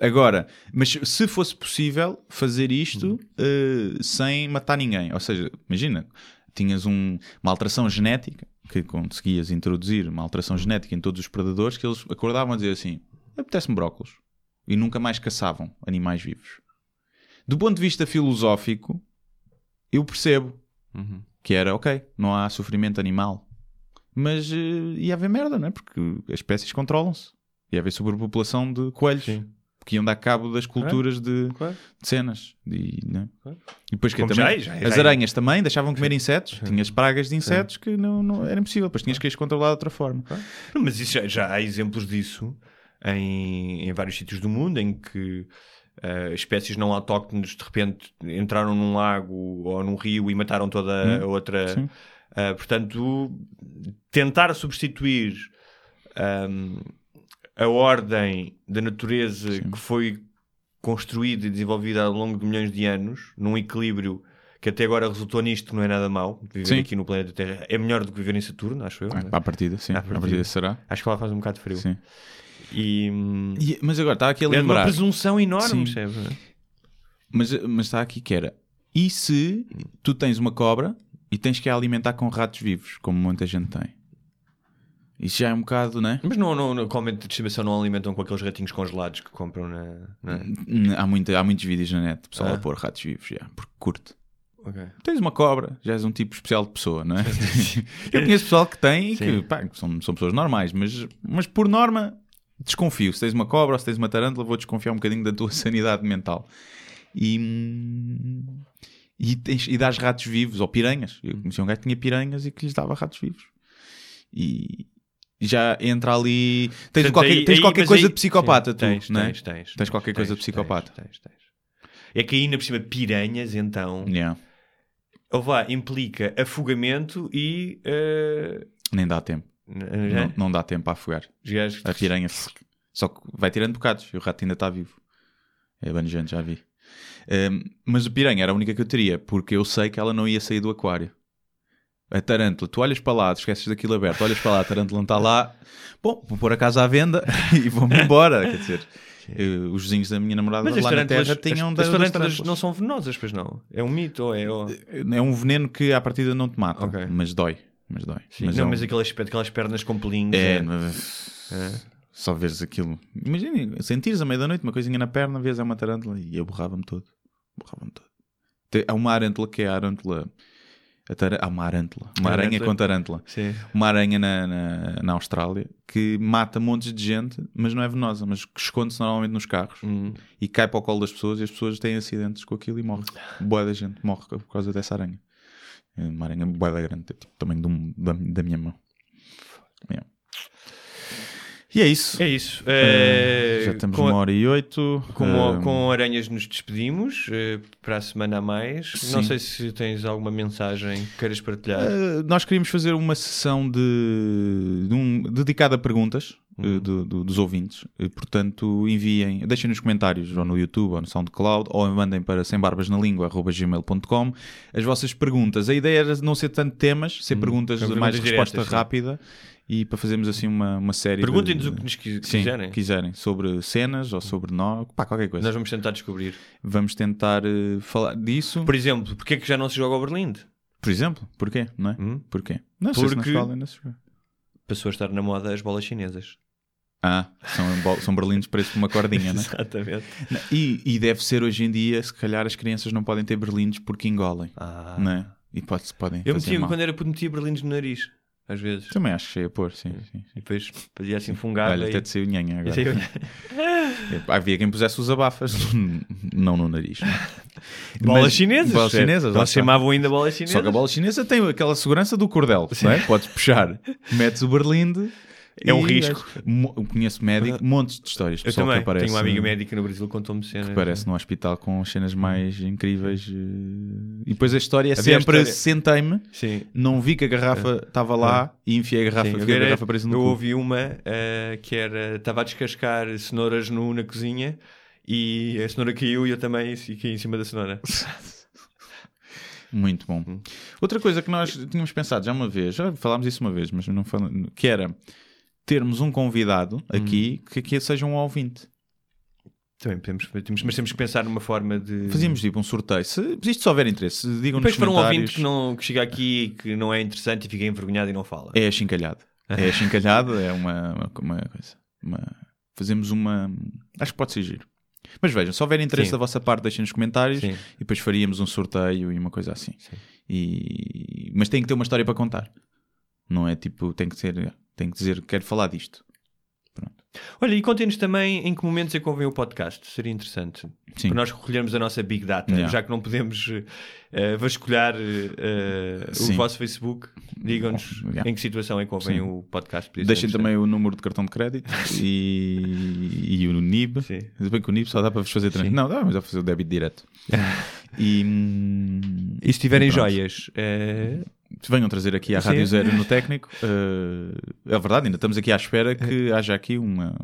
Agora, mas se fosse possível fazer isto eh, sem matar ninguém, ou seja, imagina, tinhas um- uma alteração genética que conseguias introduzir uma alteração genética em todos os predadores que eles acordavam a dizer assim: apetece-me brócolos e nunca mais caçavam animais vivos. Do ponto de vista filosófico, eu percebo que era ok, não há sofrimento animal, mas eh, ia haver merda, não é? Porque as espécies controlam-se. Ia haver sobrepopulação de coelhos que iam dar cabo das culturas de, Claro. de cenas. E, não é? e depois que também, já é, já é, as já é. aranhas também deixavam comer insetos. Tinhas pragas de insetos que não, não era impossível. Depois tinhas que as controlar de outra forma. Não, Mas isso já, já há exemplos disso em, em vários sítios do mundo em que eh, espécies não autóctones de repente entraram num lago ou num rio e mataram toda a outra. Hum, sim. Eh, portanto, tentar substituir ahm, a ordem da natureza que foi construída e desenvolvida ao longo de milhões de anos num equilíbrio que até agora resultou nisto, que não é nada mau. Viver Sim. aqui no planeta Terra é melhor do que viver em Saturno, acho eu. Ah, né? À partida, sim. À À partida. partida será. Acho que lá faz um bocado de frio. Sim. E E- mas agora está aqui a é de uma lembrar. presunção enorme, é? Mas, mas está aqui que era. E se tu tens uma cobra e tens que a alimentar com ratos vivos, como muita gente tem? Isso já é um bocado, não é? Mas não, não, não, de estimação não alimentam com aqueles ratinhos congelados que compram na. na... Há, muita, há muitos vídeos na net, pessoal Ah. a pôr ratos vivos, já, porque curte. Ok. Tens uma cobra, já és um tipo especial de pessoa, não é? Eu conheço pessoal que tem e que pá, são, são pessoas normais, mas, mas por norma desconfio. Se tens uma cobra ou se tens uma tarântula, vou desconfiar um bocadinho da tua sanidade mental. E, hum, e, tens, e dás ratos vivos ou piranhas. Eu conheci um gajo que tinha piranhas e que lhes dava ratos vivos. E já entra ali. Tens Portanto, qualquer, aí- tens aí- qualquer coisa aí- de psicopata, sim, tu, tens, não é? tens, tens, Tens qualquer coisa de psicopata. Tens, tens, tens. É que ainda por cima piranhas, então, Yeah. ou vá, implica afogamento e. eh, Nem dá tempo. Não, né? não dá tempo a afogar. Gajos- A piranha só que vai tirando bocados e o rato ainda está vivo. É banjante, já vi. Ehm, mas a piranha era a única que eu teria, porque eu sei que ela não ia sair do aquário. A tarântula, tu olhas para lá, tu esqueces daquilo aberto, olhas para lá, a tarântula não está lá. Bom, vou pôr a casa à venda e vou-me embora. Quer dizer, eh, os vizinhos da minha namorada Mas as lá na terra tinham as, as tarântulas não são venenosas, pois não? É um mito ou é. ou- É um veneno que à partida não te mata, Ok. mas dói. Mas dói. Sim, Mas não, é um- mas aquelas, aquelas pernas com pelinhos. É, é- mas- é. só veres aquilo. Imagina, sentires à meia-da-noite uma coisinha na perna, vês é uma tarântula e eu borrava-me todo. Borrava-me todo. Há uma arântula que é a arântula. a tara- Há uma arântula. Uma aranha Arântula. com tarântula. Sim. Uma aranha na, na, na Austrália que mata montes de gente, mas não é venenosa, mas que esconde-se normalmente nos carros Hum. e cai para o colo das pessoas e as pessoas têm acidentes com aquilo e morrem. Boa da gente morre por causa dessa aranha. É Uma aranha boeda grande, tipo, de um- da, da minha mão. Yeah. E é isso. É isso. Eh, Eh, já estamos com, numa hora e oito. com, Eh, com aranhas nos despedimos eh, para a semana a mais. Não Sim. sei se tens alguma mensagem que queiras partilhar. Nós queríamos fazer uma sessão de, de um- dedicada a perguntas uh, do- do- dos ouvintes. Uh, portanto, enviem, deixem nos comentários ou no YouTube ou no SoundCloud ou mandem para sembarbasnalingua.gmail.com as vossas perguntas. A ideia era não ser tanto temas, ser perguntas São de mais perguntas resposta diretas, sim. rápida e para fazermos assim uma, uma série. de- Perguntem-nos o que nos qui- Sim, quiserem. quiserem. Sobre cenas ou sobre nós, pá, qualquer coisa. Nós vamos tentar descobrir. Vamos tentar uh, falar disso. Por exemplo, porque é que já não se joga ao Berlinde? Por exemplo, porquê? Não é? Hum? Porquê? Não sei se Porque- escola ainda se joga. Passou a estar na moda as bolas chinesas. Ah, são, são berlindes presos por uma cordinha, né? Exatamente. E, e deve ser hoje em dia, se calhar as crianças não podem ter berlindes porque engolem, Ah. né? E pode, podem Eu metia, mal. quando era puto, metia berlindes no nariz, às vezes. Também acho que cheio a pôr, sim. sim, sim. E depois fazia assim fungada. Olha, e... até te saiu nhanha agora. saiu- Havia quem pusesse os abafas, não no nariz. é? Bolas Mas- chinesas. Bolas chinesas, está. chamavam ainda bolas chinesas. Só que a bola chinesa tem aquela segurança do cordel, não é? Podes puxar, metes o berlinde. É um risco. Mo- Conheço médico, montes de histórias. Eu pessoal também. que aparece, Tenho uma amiga médica no Brasil que contou-me cenas. que aparece no hospital com cenas mais incríveis. eh, E depois a história é Havia a sempre: história- sentei-me, Sim. não vi que a garrafa estava lá e enfiei a garrafa, Sim, fiquei a eu, garrafa presa no eu cu. ouvi uma eh, que era estava a descascar cenouras nu na cozinha e a cenoura caiu e eu também e caí em cima da cenoura. Muito bom. Hum. Outra coisa que nós tínhamos pensado já uma vez, já falámos isso uma vez, mas não falamos, que era termos um convidado aqui Hum. que, que seja um ouvinte. Também podemos, mas temos que pensar numa forma de. Fazíamos tipo um sorteio. Se, isto só houver interesse, digam Depois para um ouvinte que, não, que chega aqui e que não é interessante e fica envergonhado e não fala. É achincalhado. É achincalhado, é uma, uma, uma coisa. uma- fazemos uma. Acho que pode ser giro. Mas vejam, se houver interesse Sim. da vossa parte, deixem nos comentários Sim. e depois faríamos um sorteio e uma coisa assim. E... Mas tem que ter uma história para contar. Não é tipo, tem que ser, tem que dizer, quero falar disto. Olha, e contem-nos também em que momentos é que ouvem o podcast. Seria interessante. Sim. Para nós recolhermos a nossa Big Data, Yeah. já que não podemos eh, vasculhar eh, o vosso Facebook, digam-nos Yeah. em que situação é que ouvem Sim. o podcast. Deixem interessante. também o número de cartão de crédito e, e o NIB. Sim. Se bem que o NIB só dá para vos fazer trans... Não, dá, mas dá para fazer o débito direto. e, hum, E se tiverem pronto. joias, eh, venham trazer aqui à Sim. Rádio Zero no técnico. Eh, é verdade, ainda estamos aqui à espera que haja aqui uma,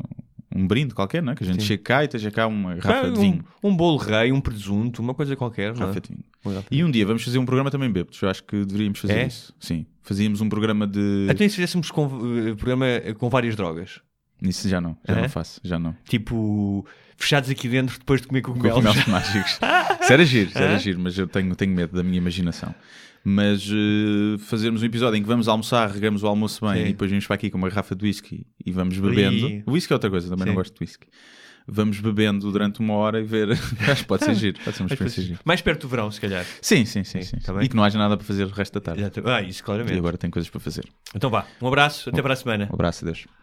um brinde qualquer, não é? que a gente chegue cá e esteja cá uma garrafa de um, vinho. um bolo rei, um presunto, uma coisa qualquer. não é? Garrafa de vinho. E um dia vamos fazer um programa também bêbados. Eu acho que deveríamos fazer É? isso. Sim. Fazíamos um programa de. Até se fizéssemos com, eh, programa com várias drogas. Isso já não, já É? não faço, já não. Tipo, fechados aqui dentro depois de comer cogumelos. Cogumelos mágicos. Isso era giro, isso era giro, mas eu tenho, tenho medo da minha imaginação. Mas eh, fazermos um episódio em que vamos almoçar, regamos o almoço bem Sim. e depois vimos para aqui com uma garrafa de whisky e vamos bebendo. O whisky é outra coisa, também Sim. não gosto de whisky. Vamos bebendo durante uma hora e ver. Acho que pode ser giro, pode ser uma experiência gira. Mais perto do verão, se calhar. Sim, sim, sim. Sim, sim. tá e que não haja nada para fazer o resto da tarde. Ah, isso, claramente. E agora tem coisas para fazer. Então vá, um abraço, até para a semana. Um abraço, adeus.